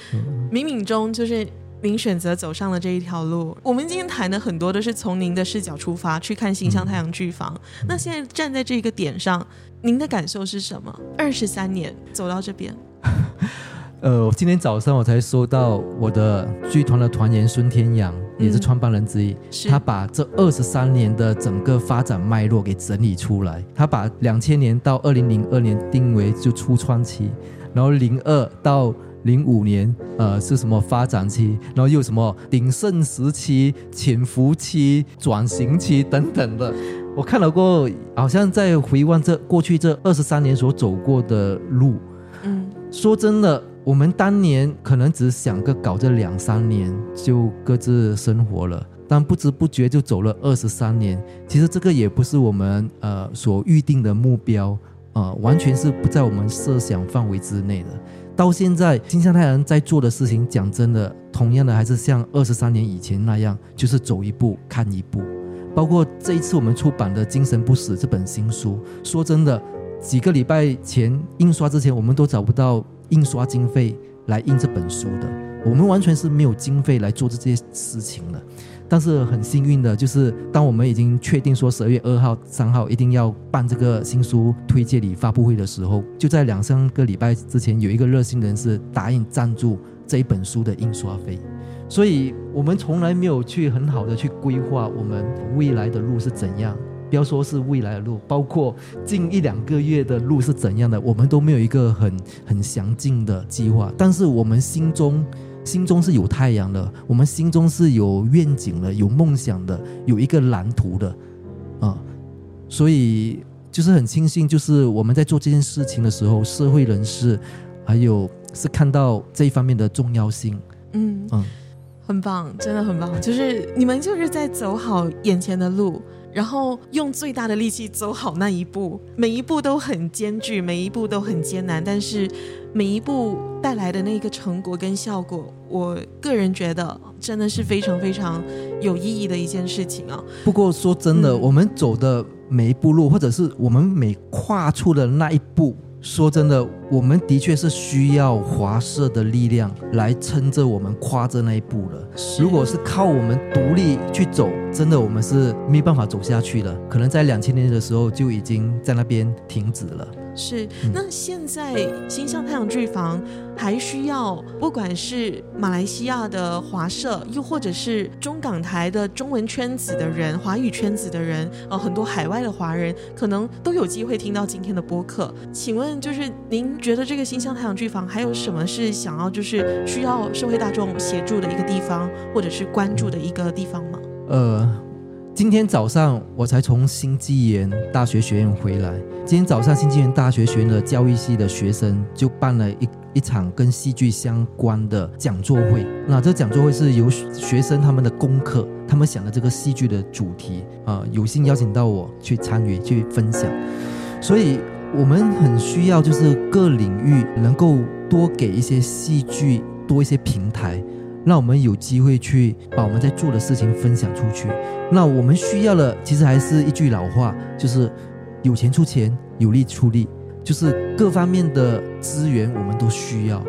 冥冥中，就是您选择走上了这一条路。我们今天谈的很多都是从您的视角出发去看新象太阳剧房。嗯、那现在站在这个点上，您的感受是什么？二十三年走到这边。呃，今天早上我才收到我的剧团的团员孙天阳，也是创办人之一，嗯、他把这二十三年的整个发展脉络给整理出来。他把两千年到二零零二年定为就初创期，然后零二到零五年，呃，是什么发展期，然后又什么鼎盛时期、潜伏期、转型期等等的。我看了过后，好像在回望这过去这二十三年所走过的路。嗯，说真的。我们当年可能只想个搞这两三年就各自生活了，但不知不觉就走了二十三年。其实这个也不是我们呃所预定的目标，呃，完全是不在我们设想范围之内的。到现在，金像太阳在做的事情，讲真的，同样的还是像二十三年以前那样，就是走一步看一步。包括这一次我们出版的《精神不死》这本新书，说真的，几个礼拜前印刷之前，我们都找不到。印刷经费来印这本书的，我们完全是没有经费来做这些事情的。但是很幸运的，就是当我们已经确定说十二月二号、三号一定要办这个新书推介礼发布会的时候，就在两三个礼拜之前，有一个热心人士答应赞助这一本书的印刷费。所以，我们从来没有去很好的去规划我们未来的路是怎样。不要说是未来的路，包括近一两个月的路是怎样的，我们都没有一个很很详尽的计划。但是我们心中心中是有太阳的，我们心中是有愿景的，有梦想的，有一个蓝图的啊。所以就是很庆幸，就是我们在做这件事情的时候，社会人士还有是看到这一方面的重要性。嗯嗯，很棒，真的很棒。就是你们就是在走好眼前的路。然后用最大的力气走好那一步，每一步都很艰巨，每一步都很艰难，但是每一步带来的那个成果跟效果，我个人觉得真的是非常非常有意义的一件事情啊。不过说真的，嗯，我们走的每一步路，或者是我们每跨出的那一步。说真的，我们的确是需要华社的力量来撑着我们跨着那一步了。如果是靠我们独立去走，真的我们是没办法走下去了。可能在两千年的时候就已经在那边停止了。是，那现在星象太阳剧房还需要，不管是马来西亚的华社，又或者是中港台的中文圈子的人、华语圈子的人，呃，很多海外的华人，可能都有机会听到今天的播客。请问，就是您觉得这个星象太阳剧房还有什么是想要就是需要社会大众协助的一个地方，或者是关注的一个地方吗？呃。今天早上我才从新纪元大学学院回来。今天早上，新纪元大学学院的教育系的学生就办了一一场跟戏剧相关的讲座会。那这讲座会是由学生他们的功课，他们想的这个戏剧的主题啊，有幸邀请到我去参与去分享。所以我们很需要就是各领域能够多给一些戏剧多一些平台。让我们有机会去把我们在做的事情分享出去。那我们需要的，其实还是一句老话，就是有钱出钱，有力出力，就是各方面的资源我们都需要。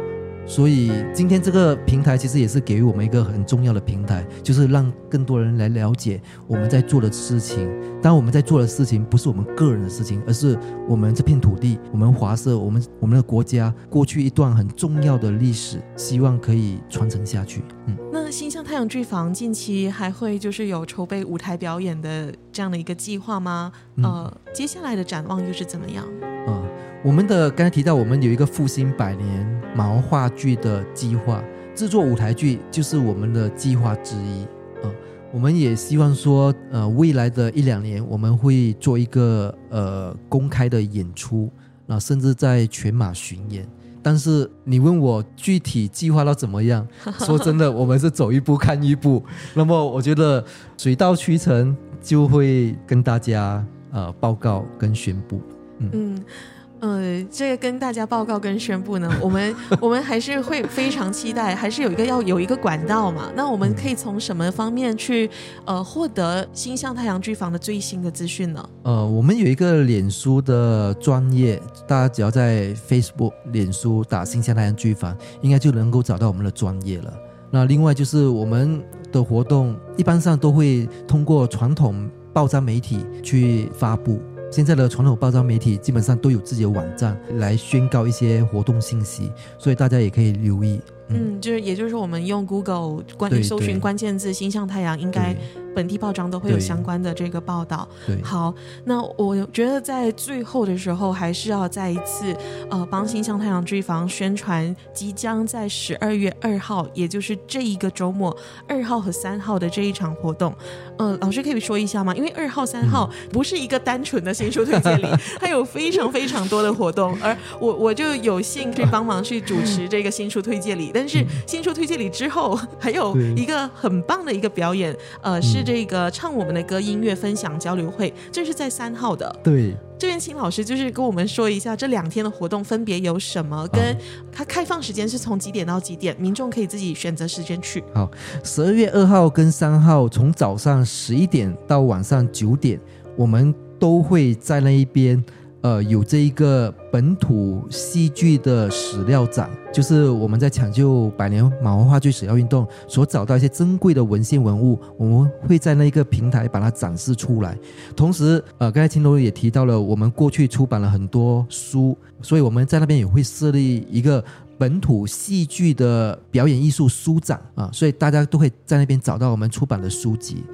所以今天这个平台其实也是给予我们一个很重要的平台，就是让更多人来了解我们在做的事情。当我们在做的事情不是我们个人的事情，而是我们这片土地、我们华社、我们我们的国家过去一段很重要的历史，希望可以传承下去。嗯，那星象太阳剧房近期还会就是有筹备舞台表演的这样的一个计划吗？嗯、呃，接下来的展望又是怎么样？嗯，我们的刚才提到，我们有一个复兴百年。马文话剧的计划，制作舞台剧就是我们的计划之一啊、呃。我们也希望说，呃，未来的一两年，我们会做一个呃公开的演出，那、呃，甚至在全马巡演。但是你问我具体计划到怎么样，说真的，我们是走一步看一步。那么我觉得水到渠成，就会跟大家呃报告跟宣布。嗯。嗯呃，这个跟大家报告跟宣布呢，我们 我们还是会非常期待，还是有一个要有一个管道嘛。那我们可以从什么方面去呃获得星象太阳剧房的最新的资讯呢？呃，我们有一个脸书的专业，大家只要在 Facebook 脸书打“星象太阳剧房”，应该就能够找到我们的专业了。那另外就是我们的活动，一般上都会通过传统报章媒体去发布。现在的传统报章媒体基本上都有自己的网站来宣告一些活动信息，所以大家也可以留意。嗯，就是也就是，我们用 Google 关搜寻关键字“星象太阳”，应该本地报章都会有相关的这个报道。对，好，那我觉得在最后的时候，还是要再一次呃帮星象太阳剧房宣传即将在十二月二号，也就是这一个周末二号和三号的这一场活动。呃，老师可以说一下吗？因为二号、三号不是一个单纯的新书推荐礼，它有非常非常多的活动，而我我就有幸去帮忙去主持这个新书推荐礼。但是新书推荐礼之后，还有一个很棒的一个表演，呃，是这个唱我们的歌音乐分享交流会，这是在三号的。对，这边请老师就是跟我们说一下这两天的活动分别有什么，跟它开放时间是从几点到几点，民众可以自己选择时间去。好，十二月二号跟三号从早上十一点到晚上九点，我们都会在那一边。呃，有这一个本土戏剧的史料展，就是我们在抢救百年马文化剧史料运动所找到一些珍贵的文献文物，我们会在那一个平台把它展示出来。同时，呃，刚才秦龙也提到了，我们过去出版了很多书，所以我们在那边也会设立一个本土戏剧的表演艺术书展啊，所以大家都会在那边找到我们出版的书籍。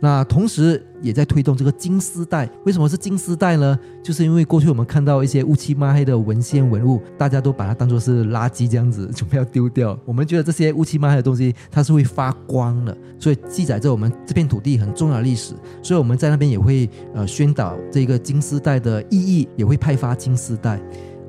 那同时也在推动这个金丝带。为什么是金丝带呢？就是因为过去我们看到一些乌漆抹黑的文献文物，大家都把它当作是垃圾这样子，准备要丢掉。我们觉得这些乌漆抹黑的东西，它是会发光的，所以记载着我们这片土地很重要的历史。所以我们在那边也会呃宣导这个金丝带的意义，也会派发金丝带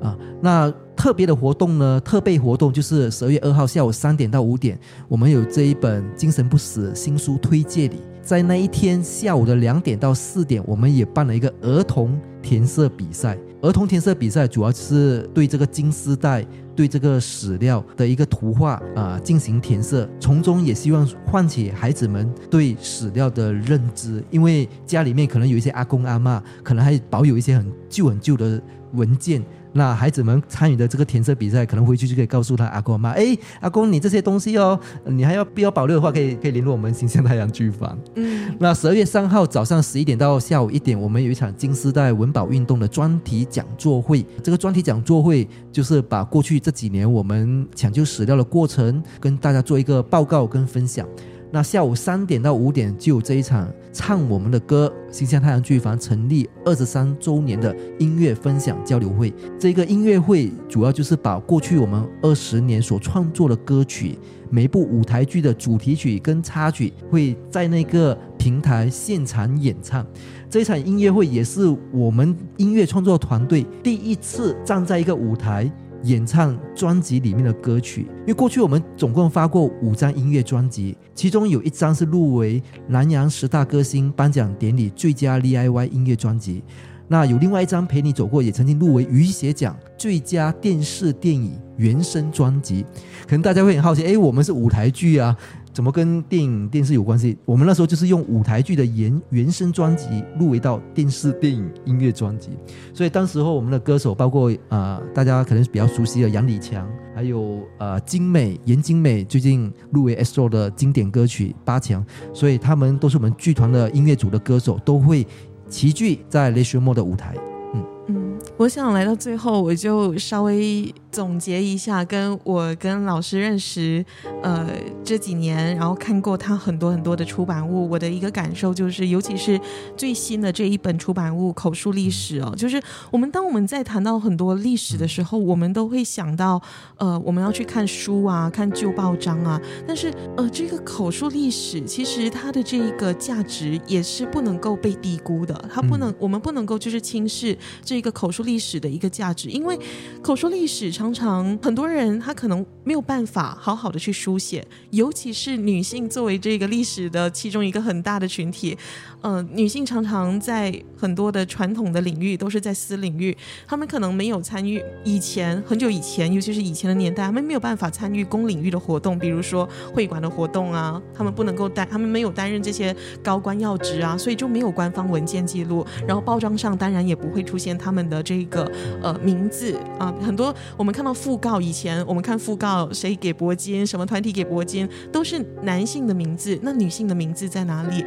啊。那特别的活动呢，特备活动就是十二月二号下午三点到五点，我们有这一本《精神不死》新书推荐礼。在那一天下午的两点到四点，我们也办了一个儿童填色比赛。儿童填色比赛主要是对这个金丝带、对这个史料的一个图画啊、进行填色，从中也希望唤起孩子们对史料的认知。因为家里面可能有一些阿公阿嬷，可能还保有一些很旧很旧的文件。那孩子们参与的这个填色比赛，可能回去就可以告诉他阿公阿妈，哎，阿公你这些东西哦，你还要必要保留的话，可以可以联络我们新乡太阳剧坊。嗯，那十二月三号早上十一点到下午一点，我们有一场金丝带文保运动的专题讲座会。这个专题讲座会就是把过去这几年我们抢救史料的过程，跟大家做一个报告跟分享。那下午三点到五点就有这一场唱我们的歌，新向太阳剧房成立二十三周年的音乐分享交流会。这个音乐会主要就是把过去我们二十年所创作的歌曲，每一部舞台剧的主题曲跟插曲，会在那个平台现场演唱。这一场音乐会也是我们音乐创作团队第一次站在一个舞台。演唱专辑里面的歌曲，因为过去我们总共发过五张音乐专辑，其中有一张是入围南洋十大歌星颁奖典礼最佳 DIY 音乐专辑，那有另外一张陪你走过，也曾经入围雨鞋奖最佳电视电影原声专辑。可能大家会很好奇，哎，我们是舞台剧啊。怎么跟电影、电视有关系？我们那时候就是用舞台剧的原原声专辑入围到电视、电影音乐专辑，所以当时候我们的歌手包括啊、呃，大家可能比较熟悉的杨礼强，还有呃精美严精美，最近入围 S O 的经典歌曲《八强》，所以他们都是我们剧团的音乐组的歌手，都会齐聚在雷雪莫的舞台。嗯嗯，我想来到最后，我就稍微。总结一下，跟我跟老师认识，呃，这几年，然后看过他很多很多的出版物，我的一个感受就是，尤其是最新的这一本出版物《口述历史》哦，就是我们当我们在谈到很多历史的时候，我们都会想到，呃，我们要去看书啊，看旧报章啊，但是，呃，这个口述历史其实它的这一个价值也是不能够被低估的，它不能，我们不能够就是轻视这个口口述历史的一个价值，因为口述历史。常常很多人他可能没有办法好好的去书写，尤其是女性作为这个历史的其中一个很大的群体，呃，女性常常在很多的传统的领域都是在私领域，她们可能没有参与以前很久以前，尤其是以前的年代，她们没有办法参与公领域的活动，比如说会馆的活动啊，她们不能够担，她们没有担任这些高官要职啊，所以就没有官方文件记录，然后报章上当然也不会出现他们的这个呃名字啊，很多我们。看到讣告，以前我们看讣告，谁给铂金，什么团体给铂金，都是男性的名字，那女性的名字在哪里？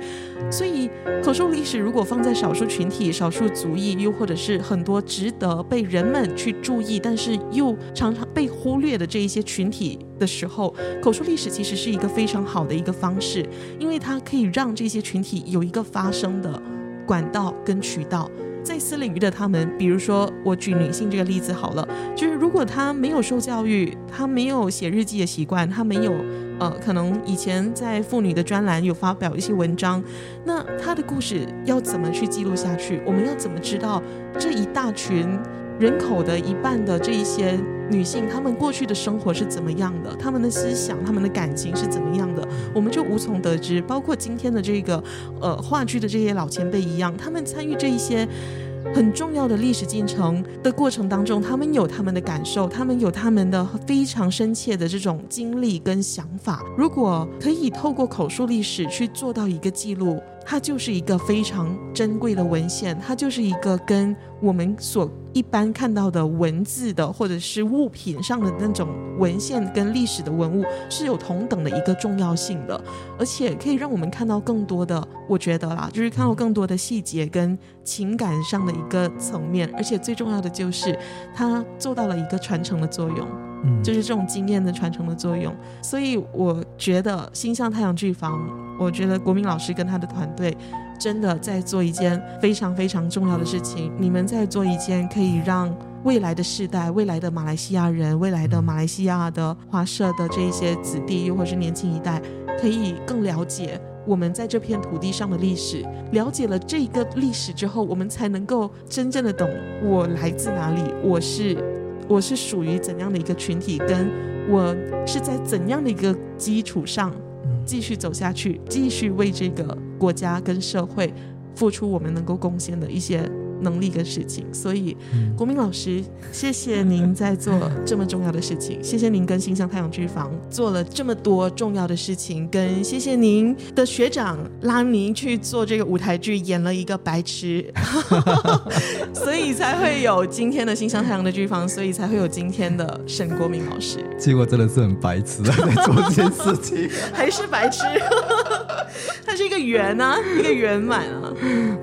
所以口述历史如果放在少数群体、少数族裔，又或者是很多值得被人们去注意，但是又常常被忽略的这一些群体的时候，口述历史其实是一个非常好的一个方式，因为它可以让这些群体有一个发声的管道跟渠道。在私领域的他们，比如说我举女性这个例子好了，就是如果她没有受教育，她没有写日记的习惯，她没有呃，可能以前在妇女的专栏有发表一些文章，那她的故事要怎么去记录下去？我们要怎么知道这一大群人口的一半的这一些女性，她们过去的生活是怎么样的？她们的思想、她们的感情是怎么样的？我们就无从得知。包括今天的这个呃话剧的这些老前辈一样，他们参与这一些。很重要的历史进程的过程当中，他们有他们的感受，他们有他们的非常深切的这种经历跟想法。如果可以透过口述历史去做到一个记录，它就是一个非常珍贵的文献，它就是一个跟我们所一般看到的文字的或者是物品上的那种文献跟历史的文物是有同等的一个重要性的，而且可以让我们看到更多的，我觉得啦，就是看到更多的细节跟情感上的一个层面，而且最重要的就是它做到了一个传承的作用，就是这种经验的传承的作用。所以我觉得新向太阳剧坊，我觉得国民老师跟他的团队。真的在做一件非常非常重要的事情，你们在做一件可以让未来的世代、未来的马来西亚人、未来的马来西亚的华社的这一些子弟，又或是年轻一代，可以更了解我们在这片土地上的历史。了解了这个历史之后，我们才能够真正的懂我来自哪里，我是我是属于怎样的一个群体，跟我是在怎样的一个基础上。继续走下去，继续为这个国家跟社会付出我们能够贡献的一些能力跟事情。所以，国民老师，谢谢您在做这么重要的事情，谢谢您跟新乡太阳剧房做了这么多重要的事情，跟谢谢您的学长拉您去做这个舞台剧，演了一个白痴，所以才会有今天的新乡太阳的剧坊，所以才会有今天的沈国民老师。结果真的是很白痴啊在做这件事情，还是白痴，它是一个圆啊，一个圆满啊。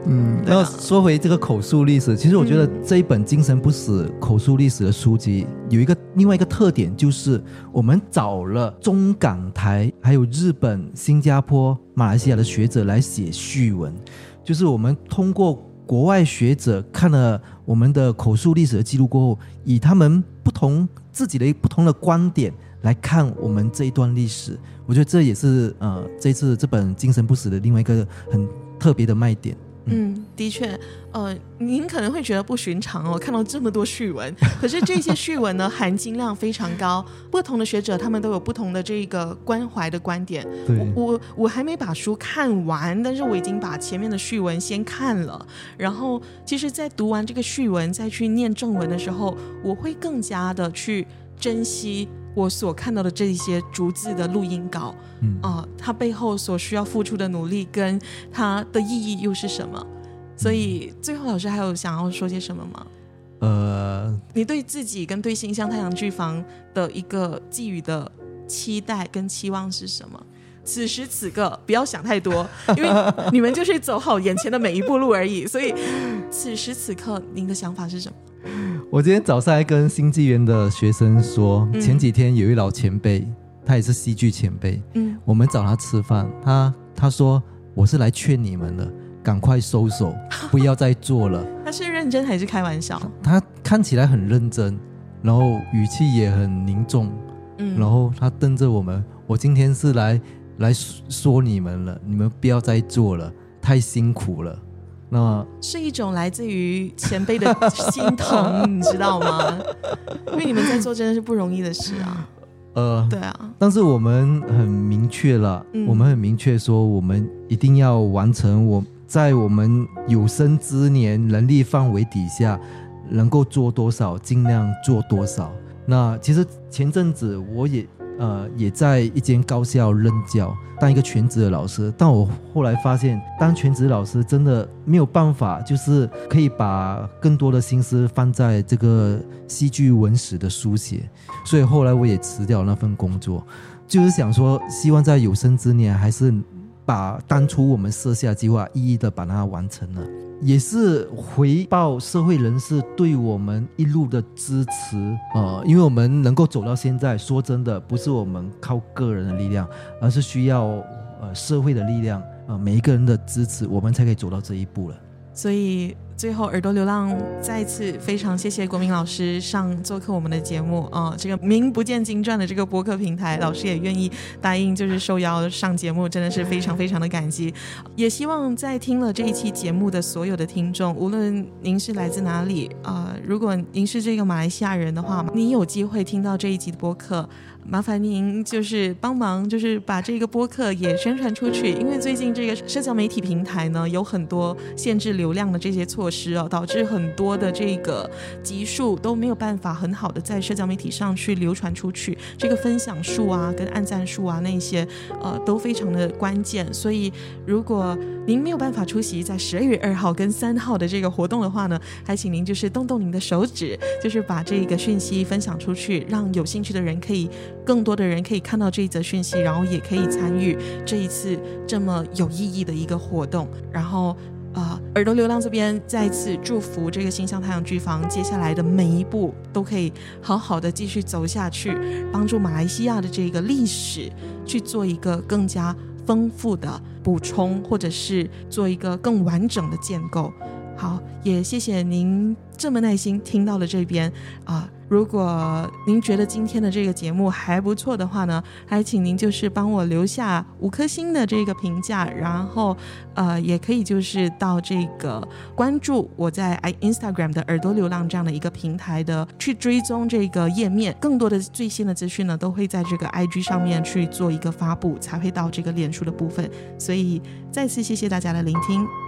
嗯，那说回这个口述历史，其实我觉得这一本《精神不死》口述历史的书籍有一个另外一个特点，就是我们找了中港台、还有日本、新加坡、马来西亚的学者来写序文，就是我们通过国外学者看了我们的口述历史的记录过后，以他们不同自己的不同的观点来看我们这一段历史，我觉得这也是呃这次这本《精神不死》的另外一个很特别的卖点。嗯，的确，呃，您可能会觉得不寻常哦，看到这么多序文，可是这些序文呢，含金量非常高。不同的学者他们都有不同的这个关怀的观点。我我我还没把书看完，但是我已经把前面的序文先看了。然后，其实，在读完这个序文再去念正文的时候，我会更加的去珍惜。我所看到的这一些逐字的录音稿，嗯啊、呃，它背后所需要付出的努力跟它的意义又是什么？所以最后老师还有想要说些什么吗？呃，你对自己跟对新乡太阳剧房的一个寄予的期待跟期望是什么？此时此刻不要想太多，因为你们就是走好眼前的每一步路而已。所以此时此刻您的想法是什么？我今天早上还跟新纪元的学生说，前几天有一老前辈，他也是戏剧前辈，嗯，我们找他吃饭，他他说我是来劝你们的，赶快收手，不要再做了。他是认真还是开玩笑？他看起来很认真，然后语气也很凝重，嗯，然后他瞪着我们，我今天是来来说你们了，你们不要再做了，太辛苦了。那么是一种来自于前辈的心疼，你知道吗？因为你们在做真的是不容易的事啊。呃，对啊。但是我们很明确了，嗯、我们很明确说，我们一定要完成我在我们有生之年能力范围底下能够做多少，尽量做多少。那其实前阵子我也。呃，也在一间高校任教，当一个全职的老师。但我后来发现，当全职老师真的没有办法，就是可以把更多的心思放在这个戏剧文史的书写。所以后来我也辞掉那份工作，就是想说，希望在有生之年，还是把当初我们设下计划，一一的把它完成了。也是回报社会人士对我们一路的支持，呃，因为我们能够走到现在，说真的，不是我们靠个人的力量，而是需要呃社会的力量，呃，每一个人的支持，我们才可以走到这一步了。所以。最后，耳朵流浪再次非常谢谢国民老师上做客我们的节目啊、这个名不见经传的这个播客平台，老师也愿意答应就是受邀上节目，真的是非常非常的感激。也希望在听了这一期节目的所有的听众，无论您是来自哪里啊、如果您是这个马来西亚人的话，您有机会听到这一集的播客。麻烦您就是帮忙，就是把这个播客也宣传出去，因为最近这个社交媒体平台呢，有很多限制流量的这些措施哦，导致很多的这个集数都没有办法很好的在社交媒体上去流传出去，这个分享数啊跟按赞数啊那些呃都非常的关键，所以如果您没有办法出席在十二月二号跟三号的这个活动的话呢，还请您就是动动您的手指，就是把这个讯息分享出去，让有兴趣的人可以。更多的人可以看到这一则讯息，然后也可以参与这一次这么有意义的一个活动。然后，呃，耳朵流浪这边再次祝福这个新乡太阳剧坊接下来的每一步都可以好好的继续走下去，帮助马来西亚的这个历史去做一个更加丰富的补充，或者是做一个更完整的建构。好，也谢谢您这么耐心听到了这边啊。如果您觉得今天的这个节目还不错的话呢，还请您就是帮我留下五颗星的这个评价，然后呃，也可以就是到这个关注我在 i Instagram 的耳朵流浪这样的一个平台的去追踪这个页面，更多的最新的资讯呢都会在这个 IG 上面去做一个发布，才会到这个脸书的部分。所以再次谢谢大家的聆听。